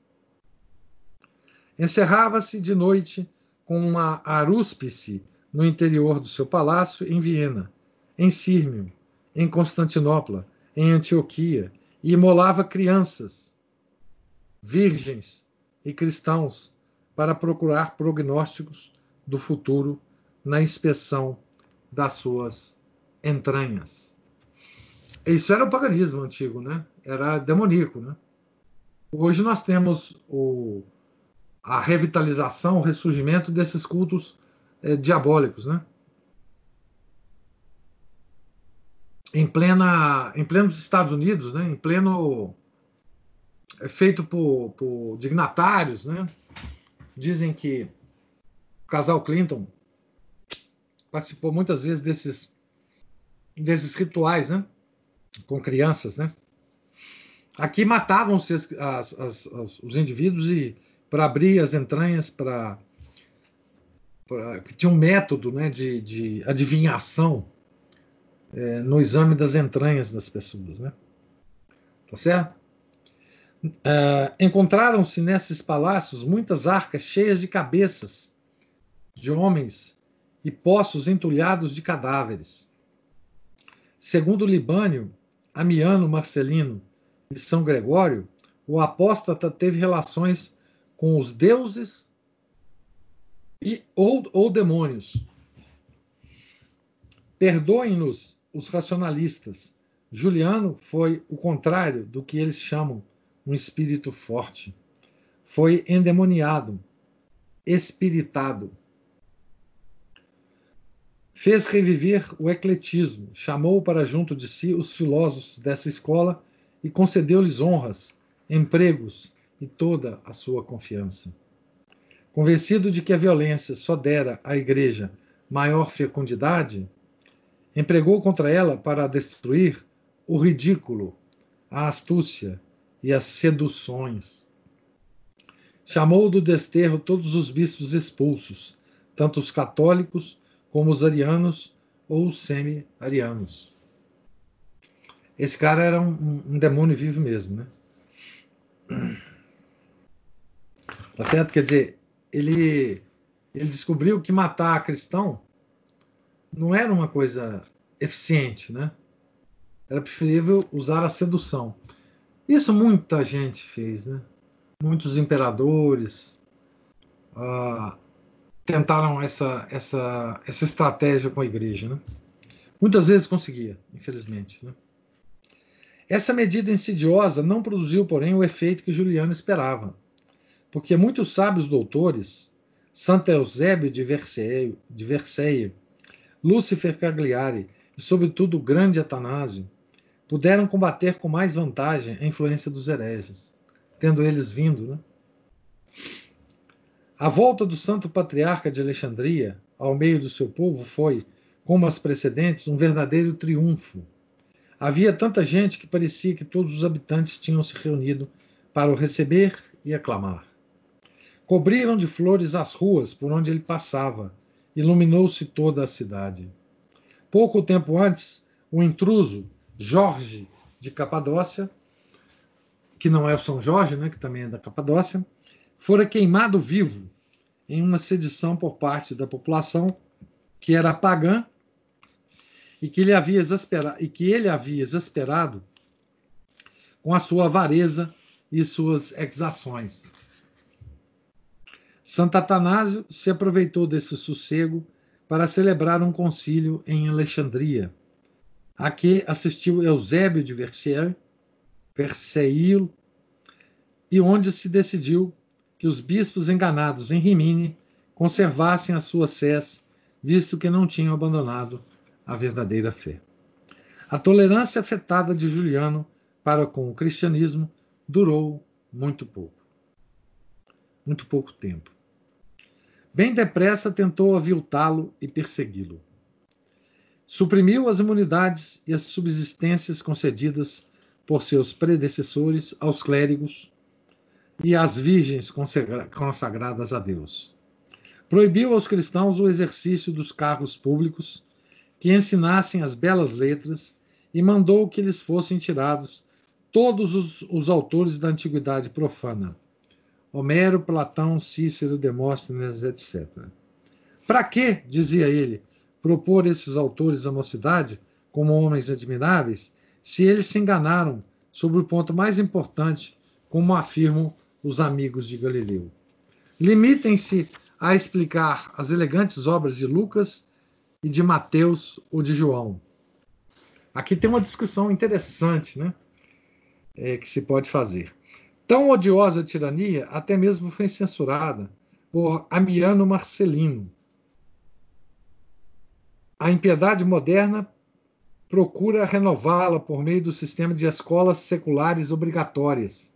Encerrava-se de noite com uma arúspice no interior do seu palácio em Viena, em Sírmio, em Constantinopla, em Antioquia, e imolava crianças, virgens e cristãos para procurar prognósticos do futuro na inspeção das suas entranhas. Isso era o paganismo antigo, né? Era demoníaco, né? Hoje nós temos o, a revitalização, o ressurgimento desses cultos é, diabólicos, né? Em plena, em plenos Estados Unidos, né? Em pleno é feito por, por dignatários, né? Dizem que o casal Clinton participou muitas vezes desses desses rituais, né? Com crianças, né? Aqui matavam-se os indivíduos e para abrir as entranhas para tinha um método né, de, de adivinhação é, no exame das entranhas das pessoas, né? Tá certo? É, Encontraram-se nesses palácios muitas arcas cheias de cabeças de homens e poços entulhados de cadáveres. Segundo Libânio, Amiano Marcelino e São Gregório, o apóstata teve relações com os deuses e, ou, ou demônios. Perdoem-nos os racionalistas. Juliano foi o contrário do que eles chamam um espírito forte. Foi endemoniado, espiritado Fez reviver o ecletismo, chamou para junto de si os filósofos dessa escola e concedeu-lhes honras, empregos e toda a sua confiança. Convencido de que a violência só dera à Igreja maior fecundidade, empregou contra ela para destruir o ridículo, a astúcia e as seduções. Chamou do desterro todos os bispos expulsos, tanto os católicos como os arianos ou os semi-arianos. Esse cara era um, um, demônio vivo mesmo, né? Tá certo? Quer dizer, ele, ele descobriu que matar cristão não era uma coisa eficiente, né? Era preferível usar a sedução. Isso muita gente fez, né? Muitos imperadores, ah, tentaram essa, essa, essa estratégia com a igreja. Né? Muitas vezes conseguia, infelizmente. Né? Essa medida insidiosa não produziu, porém, o efeito que Juliano esperava, porque muitos sábios doutores, Santo Eusébio de Verceio, de Verceio Lúcifer Cagliari e, sobretudo, o grande Atanásio, puderam combater com mais vantagem a influência dos hereges, tendo eles vindo, né? A volta do Santo Patriarca de Alexandria ao meio do seu povo foi, como as precedentes, um verdadeiro triunfo. Havia tanta gente que parecia que todos os habitantes tinham se reunido para o receber e aclamar. Cobriram de flores as ruas por onde ele passava, iluminou-se toda a cidade. Pouco tempo antes, o intruso, Jorge de Capadócia, que não é o São Jorge, né, que também é da Capadócia, fora queimado vivo em uma sedição por parte da população que era pagã e que ele havia exasperado, e que ele havia exasperado com a sua avareza e suas exações. Santo Atanásio se aproveitou desse sossego para celebrar um concílio em Alexandria, a que assistiu Eusébio de Verceil, Verceil e onde se decidiu que os bispos enganados em Rimini conservassem as suas sés, visto que não tinham abandonado a verdadeira fé. A tolerância afetada de Juliano para com o cristianismo durou muito pouco. Muito pouco tempo. Bem depressa tentou aviltá-lo e persegui-lo. Suprimiu as imunidades e as subsistências concedidas por seus predecessores aos clérigos e às virgens consagradas a Deus. Proibiu aos cristãos o exercício dos cargos públicos, que ensinassem as belas letras, e mandou que lhes fossem tirados todos os, os autores da antiguidade profana Homero, Platão, Cícero, Demóstenes, etc. Para que, dizia ele, propor esses autores à mocidade como homens admiráveis, se eles se enganaram sobre o ponto mais importante, como afirmam os amigos de Galileu? Limitem-se a explicar as elegantes obras de Lucas e de Mateus ou de João. Aqui tem uma discussão interessante, né? É, que se pode fazer. Tão odiosa tirania até mesmo foi censurada por Amiano Marcelino. A impiedade moderna procura renová-la por meio do sistema de escolas seculares obrigatórias.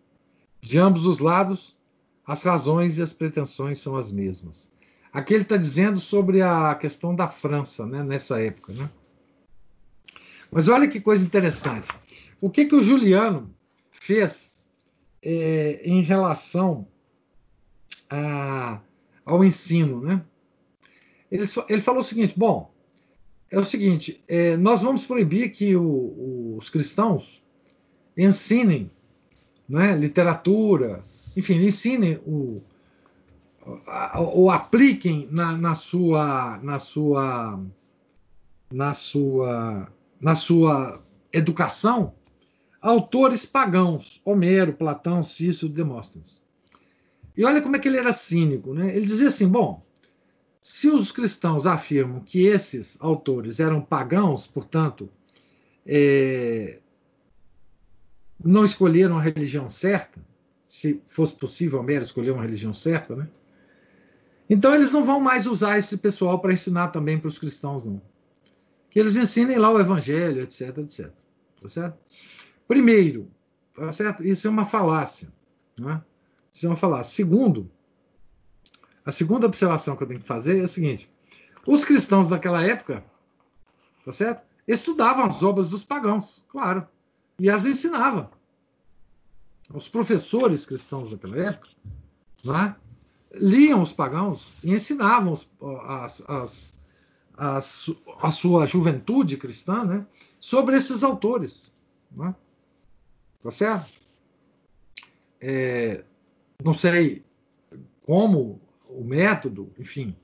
De ambos os lados, as razões e as pretensões são as mesmas. Aqui ele está dizendo sobre a questão da França, né, nessa época. Né? Mas olha que coisa interessante. O que, que o Juliano fez é, em relação a, ao ensino, né? Ele, ele falou o seguinte: bom, é o seguinte, é, nós vamos proibir que o, os cristãos ensinem né, literatura, enfim, ensinem o, ou apliquem na, na, sua na sua na sua na sua educação autores pagãos, Homero, Platão, Cícero, Demóstenes. E olha como é que ele era cínico, né? Ele dizia assim: bom, se os cristãos afirmam que esses autores eram pagãos, portanto, é, não escolheram a religião certa, se fosse possível Homero escolher uma religião certa, né? Então eles não vão mais usar esse pessoal para ensinar também para os cristãos, não. Que eles ensinem lá o evangelho, etc, etc. Tá certo? Primeiro, tá certo? Isso é uma falácia. Né? Isso é uma falácia. Segundo, a segunda observação que eu tenho que fazer é a seguinte: os cristãos daquela época, tá certo? Estudavam as obras dos pagãos, claro, e as ensinavam. Os professores cristãos daquela época né, liam os pagãos e ensinavam as, as, as, a sua juventude cristã né, sobre esses autores. Né? Tá certo? É, não sei como o método, enfim,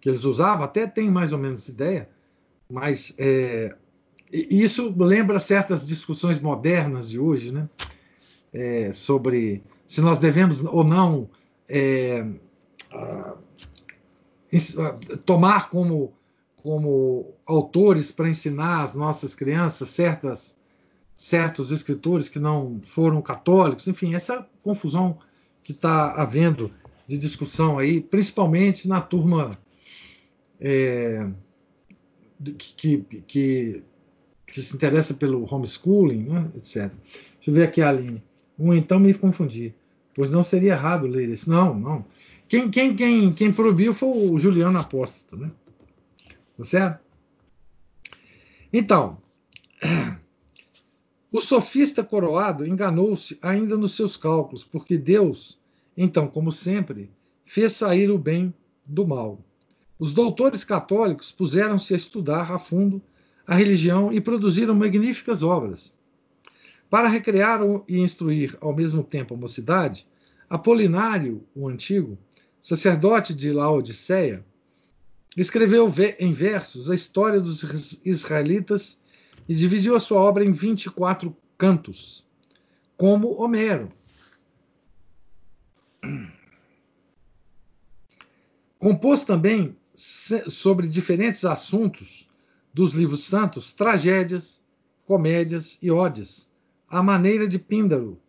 que eles usavam, até tem mais ou menos ideia, mas é, isso lembra certas discussões modernas de hoje, né? É, sobre se nós devemos ou não é, tomar como, como autores para ensinar às nossas crianças certas certos escritores que não foram católicos, enfim, essa confusão que está havendo de discussão aí, principalmente na turma é, que, que, que, se interessa pelo homeschooling, né, etc. Deixa eu ver aqui a Aline. Um, então me confundi, pois não seria errado ler isso. Não, não. Quem, quem, quem, quem proibiu foi o Juliano Apóstolo, né? Tá certo? Então, o sofista coroado enganou-se ainda nos seus cálculos, porque Deus, então, como sempre, fez sair o bem do mal. Os doutores católicos puseram-se a estudar a fundo a religião e produziram magníficas obras. Para recrear e instruir ao mesmo tempo a mocidade, Apolinário, o Antigo, sacerdote de Laodiceia, escreveu em versos a história dos israelitas e dividiu a sua obra em 24 cantos, como Homero. Compôs também sobre diferentes assuntos dos livros santos tragédias, comédias e ódias, à maneira de Píndaro,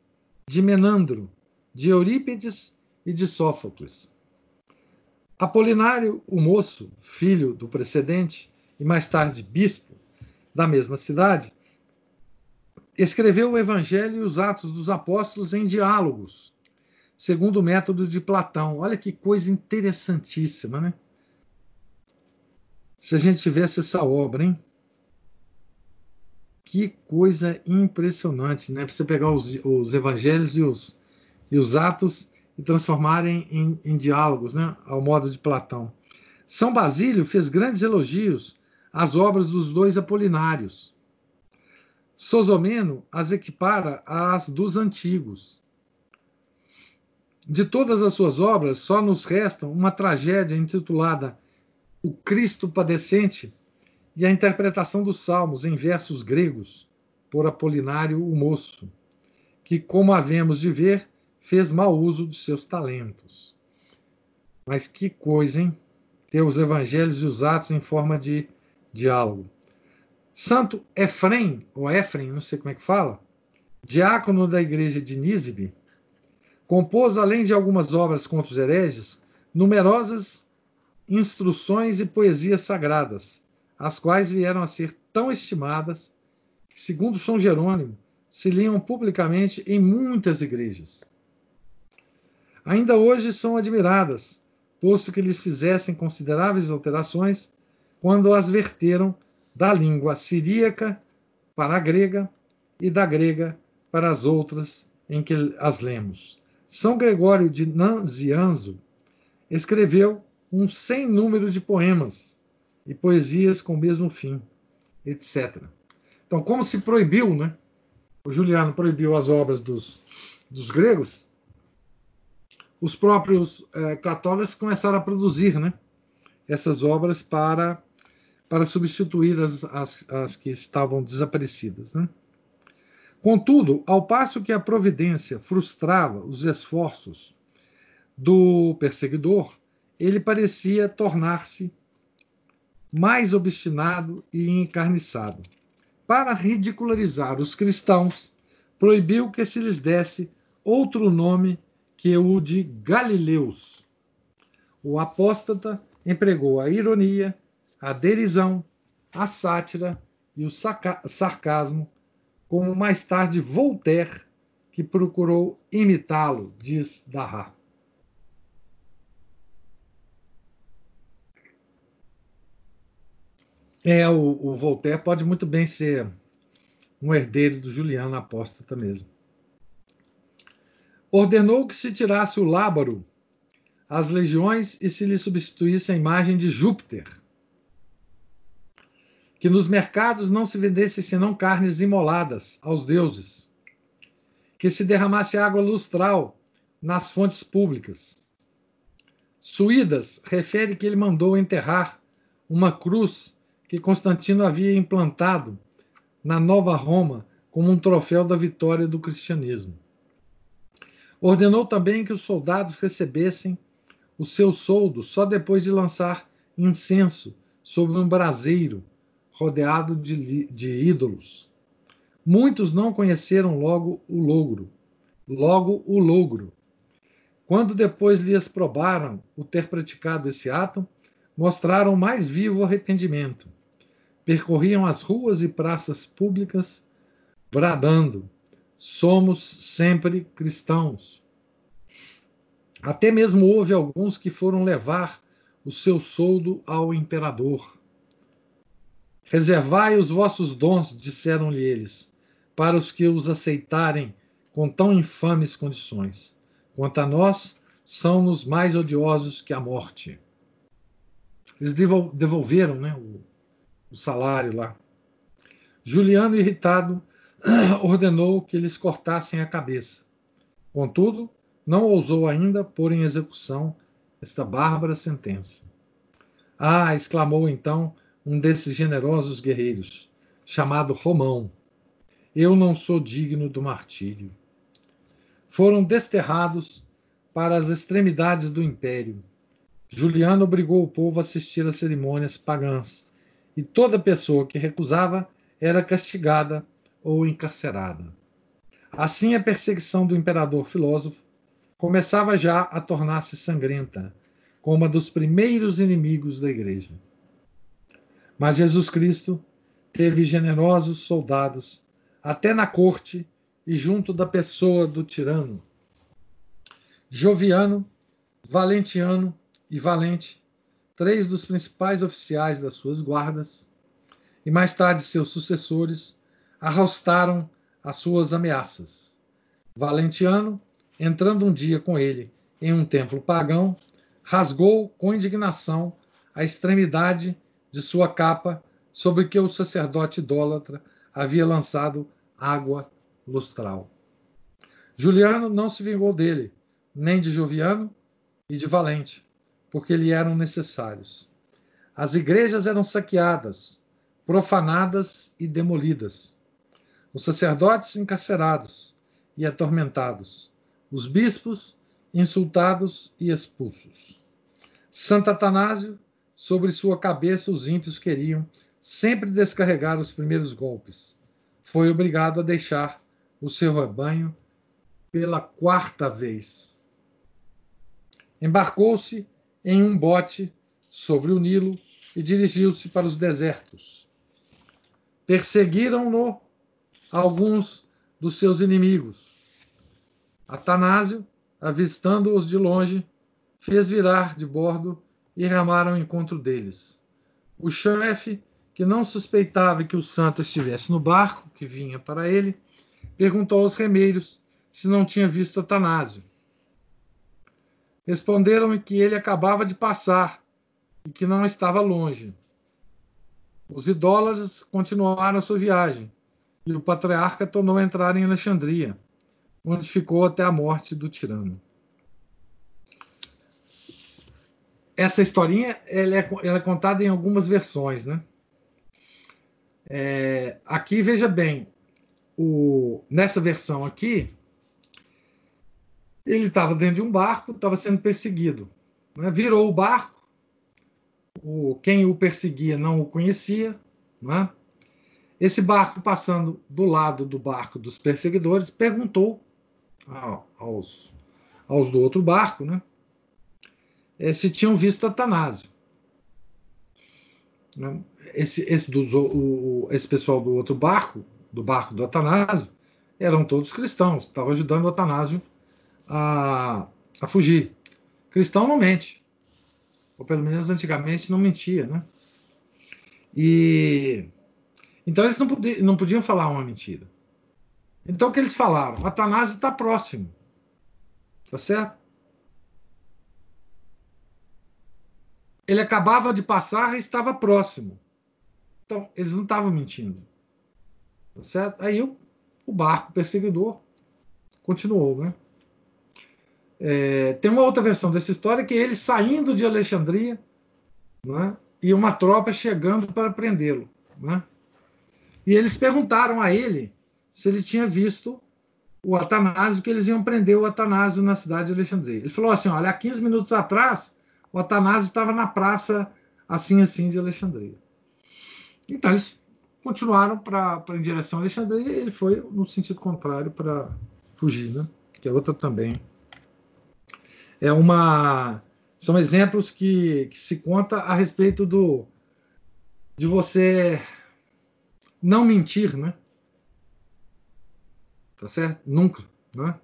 de Menandro, de Eurípides e de Sófocles. Apolinário, o moço, filho do precedente e mais tarde bispo da mesma cidade, escreveu o Evangelho e os Atos dos Apóstolos em diálogos, segundo o método de Platão. Olha que coisa interessantíssima, né? Se a gente tivesse essa obra, hein? Que coisa impressionante, né? Para você pegar os, os evangelhos e os, e os atos e transformarem em, em diálogos, né? Ao modo de Platão. São Basílio fez grandes elogios às obras dos dois apolinários. Sosomeno as equipara às dos antigos. De todas as suas obras, só nos resta uma tragédia intitulada O Cristo Padecente e a interpretação dos Salmos em versos gregos por Apolinário o Moço, que, como havemos de ver, fez mau uso dos seus talentos. Mas que coisa, hein? Ter os evangelhos e os atos em forma de diálogo. Santo Efrem, ou Efrem, não sei como é que fala, diácono da igreja de Nízibe, compôs, além de algumas obras contra os hereges, numerosas instruções e poesias sagradas, as quais vieram a ser tão estimadas que, segundo São Jerônimo, se liam publicamente em muitas igrejas. Ainda hoje são admiradas, posto que lhes fizessem consideráveis alterações quando as verteram da língua siríaca para a grega e da grega para as outras em que as lemos. São Gregório de Nazianzo escreveu um sem número de poemas, e poesias com o mesmo fim, etc. Então, como se proibiu, né? O Juliano proibiu as obras dos, dos gregos, os próprios é, católicos começaram a produzir, né? Essas obras para para substituir as, as, as que estavam desaparecidas, né? Contudo, ao passo que a providência frustrava os esforços do perseguidor, ele parecia tornar-se mais obstinado e encarniçado. Para ridicularizar os cristãos, proibiu que se lhes desse outro nome que o de Galileus. O apóstata empregou a ironia, a derisão, a sátira e o sarcasmo, como mais tarde Voltaire, que procurou imitá-lo, diz Darra. É, o, o Voltaire pode muito bem ser um herdeiro do Juliano Apóstata mesmo. Ordenou que se tirasse o lábaro às legiões e se lhe substituísse a imagem de Júpiter. Que nos mercados não se vendesse senão carnes imoladas aos deuses. Que se derramasse água lustral nas fontes públicas. Suídas refere que ele mandou enterrar uma cruz que Constantino havia implantado na Nova Roma como um troféu da vitória do cristianismo. Ordenou também que os soldados recebessem o seu soldo só depois de lançar incenso sobre um braseiro rodeado de, de ídolos. Muitos não conheceram logo o logro, logo o logro. Quando depois lhes probaram o ter praticado esse ato, mostraram mais vivo arrependimento percorriam as ruas e praças públicas bradando: Somos sempre cristãos. Até mesmo houve alguns que foram levar o seu soldo ao imperador. Reservai os vossos dons, disseram-lhe eles, para os que os aceitarem com tão infames condições. Quanto a nós, são-nos mais odiosos que a morte. Eles devolveram né, o, o salário lá. Juliano, irritado, ordenou que eles cortassem a cabeça. Contudo, não ousou ainda pôr em execução esta bárbara sentença. Ah! exclamou então um desses generosos guerreiros, chamado Romão. Eu não sou digno do martírio. Foram desterrados para as extremidades do império. Juliano obrigou o povo a assistir às cerimônias pagãs, e toda pessoa que recusava era castigada ou encarcerada. Assim, a perseguição do imperador filósofo começava já a tornar-se sangrenta, como a dos primeiros inimigos da igreja. Mas Jesus Cristo teve generosos soldados até na corte e junto da pessoa do tirano. Joviano, Valentiano e Valente, três dos principais oficiais das suas guardas, e mais tarde seus sucessores, arrostaram as suas ameaças. Valentiano, entrando um dia com ele em um templo pagão, rasgou com indignação a extremidade de sua capa sobre que o sacerdote idólatra havia lançado água lustral. Juliano não se vingou dele, nem de Joviano e de Valente, porque lhe eram necessários. As igrejas eram saqueadas, profanadas e demolidas. Os sacerdotes encarcerados e atormentados, os bispos insultados e expulsos. Santo Atanásio, sobre sua cabeça os ímpios queriam sempre descarregar os primeiros golpes. Foi obrigado a deixar o seu rebanho pela quarta vez. Embarcou-se em um bote sobre o Nilo e dirigiu-se para os desertos. Perseguiram-no alguns dos seus inimigos. Atanásio, avistando-os de longe, fez virar de bordo e remar ao encontro deles. O chefe, que não suspeitava que o santo estivesse no barco que vinha para ele, perguntou aos remeiros se não tinha visto Atanásio. Responderam-me que ele acabava de passar e que não estava longe. Os idólatras continuaram a sua viagem e o patriarca tornou a entrar em Alexandria, onde ficou até a morte do tirano. Essa historinha ela é, ela é contada em algumas versões, né? É, aqui veja bem, o, nessa versão aqui, ele estava dentro de um barco, estava sendo perseguido. Né? Virou o barco, o, quem o perseguia não o conhecia. Né? Esse barco, passando do lado do barco dos perseguidores, perguntou aos, aos do outro barco né? É, se tinham visto Atanásio. Né? Esse, esse, dos, o, esse pessoal do outro barco, do barco do Atanásio, eram todos cristãos, estavam ajudando o Atanásio a, a fugir. Cristão não mente. Ou pelo menos antigamente não mentia, né? E então eles não, podiam, não podiam falar uma mentira. Então o que eles falaram? Atanásio está próximo. Tá certo? Ele acabava de passar e estava próximo. Então, eles não estavam mentindo. Tá certo? Aí o, o barco perseguidor continuou, né? É, tem uma outra versão dessa história que é ele saindo de Alexandria né, e uma tropa chegando para prendê-lo. Né? E eles perguntaram a ele se ele tinha visto o Atanásio, que eles iam prender o Atanásio na cidade de Alexandria. Ele falou assim: olha, há 15 minutos atrás, o Atanásio estava na praça assim assim de Alexandria. Então eles continuaram para em direção a Alexandria e ele foi no sentido contrário para fugir, né? Que é outra também é uma são exemplos que, que se conta a respeito do de você não mentir, né? Tá certo? Nunca, né?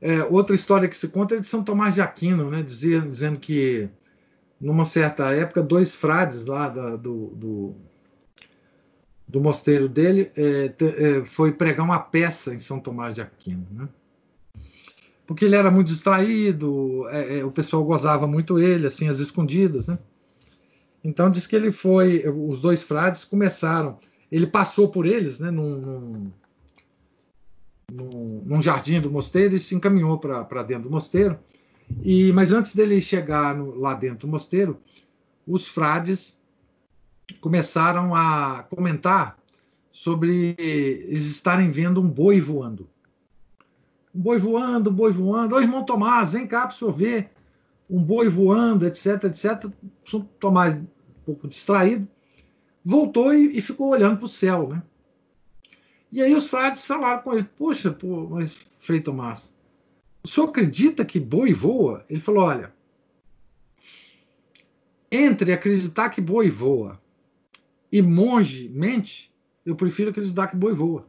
É, outra história que se conta é de São Tomás de Aquino, né? Dizendo, dizendo que numa certa época dois frades lá da, do, do do mosteiro dele é, é, foi pregar uma peça em São Tomás de Aquino, né? porque ele era muito distraído, é, é, o pessoal gozava muito ele, assim, às escondidas, né? Então diz que ele foi, os dois frades começaram, ele passou por eles, né, num, no, num jardim do mosteiro e se encaminhou para dentro do mosteiro. E, mas antes dele chegar no, lá dentro do mosteiro, os frades começaram a comentar sobre eles estarem vendo um boi voando. Um boi voando, um boi voando. Ô, irmão Tomás, vem cá para o ver. Um boi voando, etc, etc. O Tomás, um pouco distraído, voltou e, e ficou olhando para o céu, né? E aí os frades falaram com ele: Poxa, pô, mas Frei Tomás, o senhor acredita que boi voa? Ele falou: Olha, entre acreditar que boi voa e monge mente, eu prefiro acreditar que boi voa.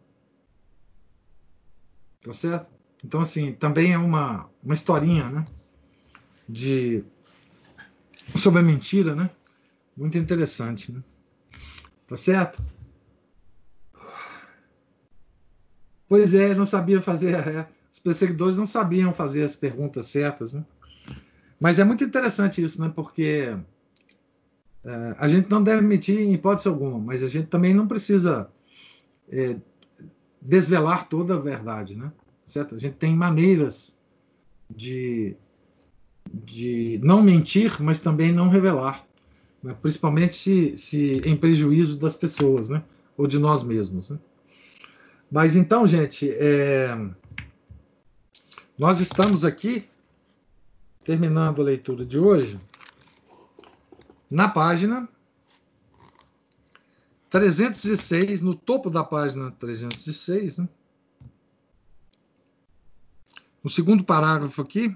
Tá certo? Então, assim, também é uma, uma historinha, né? De, sobre a mentira, né? Muito interessante, né? Tá certo? Pois é, não sabia fazer. É, os perseguidores não sabiam fazer as perguntas certas, né? Mas é muito interessante isso, né? Porque é, a gente não deve mentir em hipótese alguma, mas a gente também não precisa é, desvelar toda a verdade, né? Certo? A gente tem maneiras de, de não mentir, mas também não revelar, né? principalmente se, se em prejuízo das pessoas, né? Ou de nós mesmos, né? Mas então, gente, é... nós estamos aqui terminando a leitura de hoje na página 306, no topo da página 306, né? No segundo parágrafo aqui,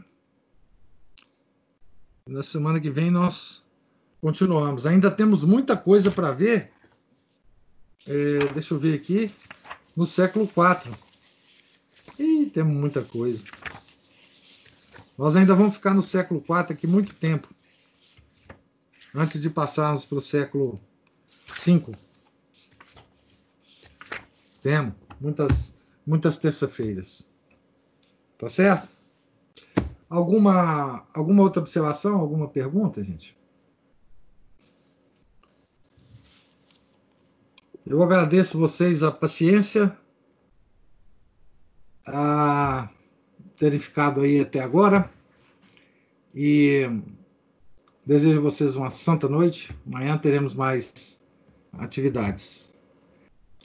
na semana que vem nós continuamos. Ainda temos muita coisa para ver. É, deixa eu ver aqui. No século IV. E temos muita coisa. Nós ainda vamos ficar no século IV aqui muito tempo antes de passarmos para o século V. Temos muitas, muitas terça-feiras. Tá certo? Alguma, alguma outra observação, alguma pergunta, gente? Eu agradeço vocês a paciência, a terem ficado aí até agora. E Desejo a vocês uma santa noite. Amanhã teremos mais atividades.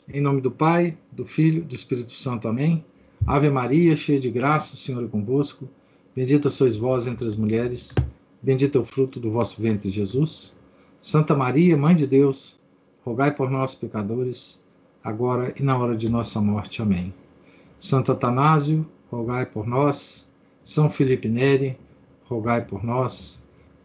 Em nome do Pai, do Filho, do Espírito Santo. Amém. Ave Maria, cheia de graça, o Senhor é convosco. Bendita sois vós entre as mulheres. Bendito é o fruto do vosso ventre, Jesus. Santa Maria, Mãe de Deus, rogai por nós, pecadores, agora e na hora de nossa morte. Amém. Santo Atanásio, rogai por nós. São Felipe Neri, rogai por nós.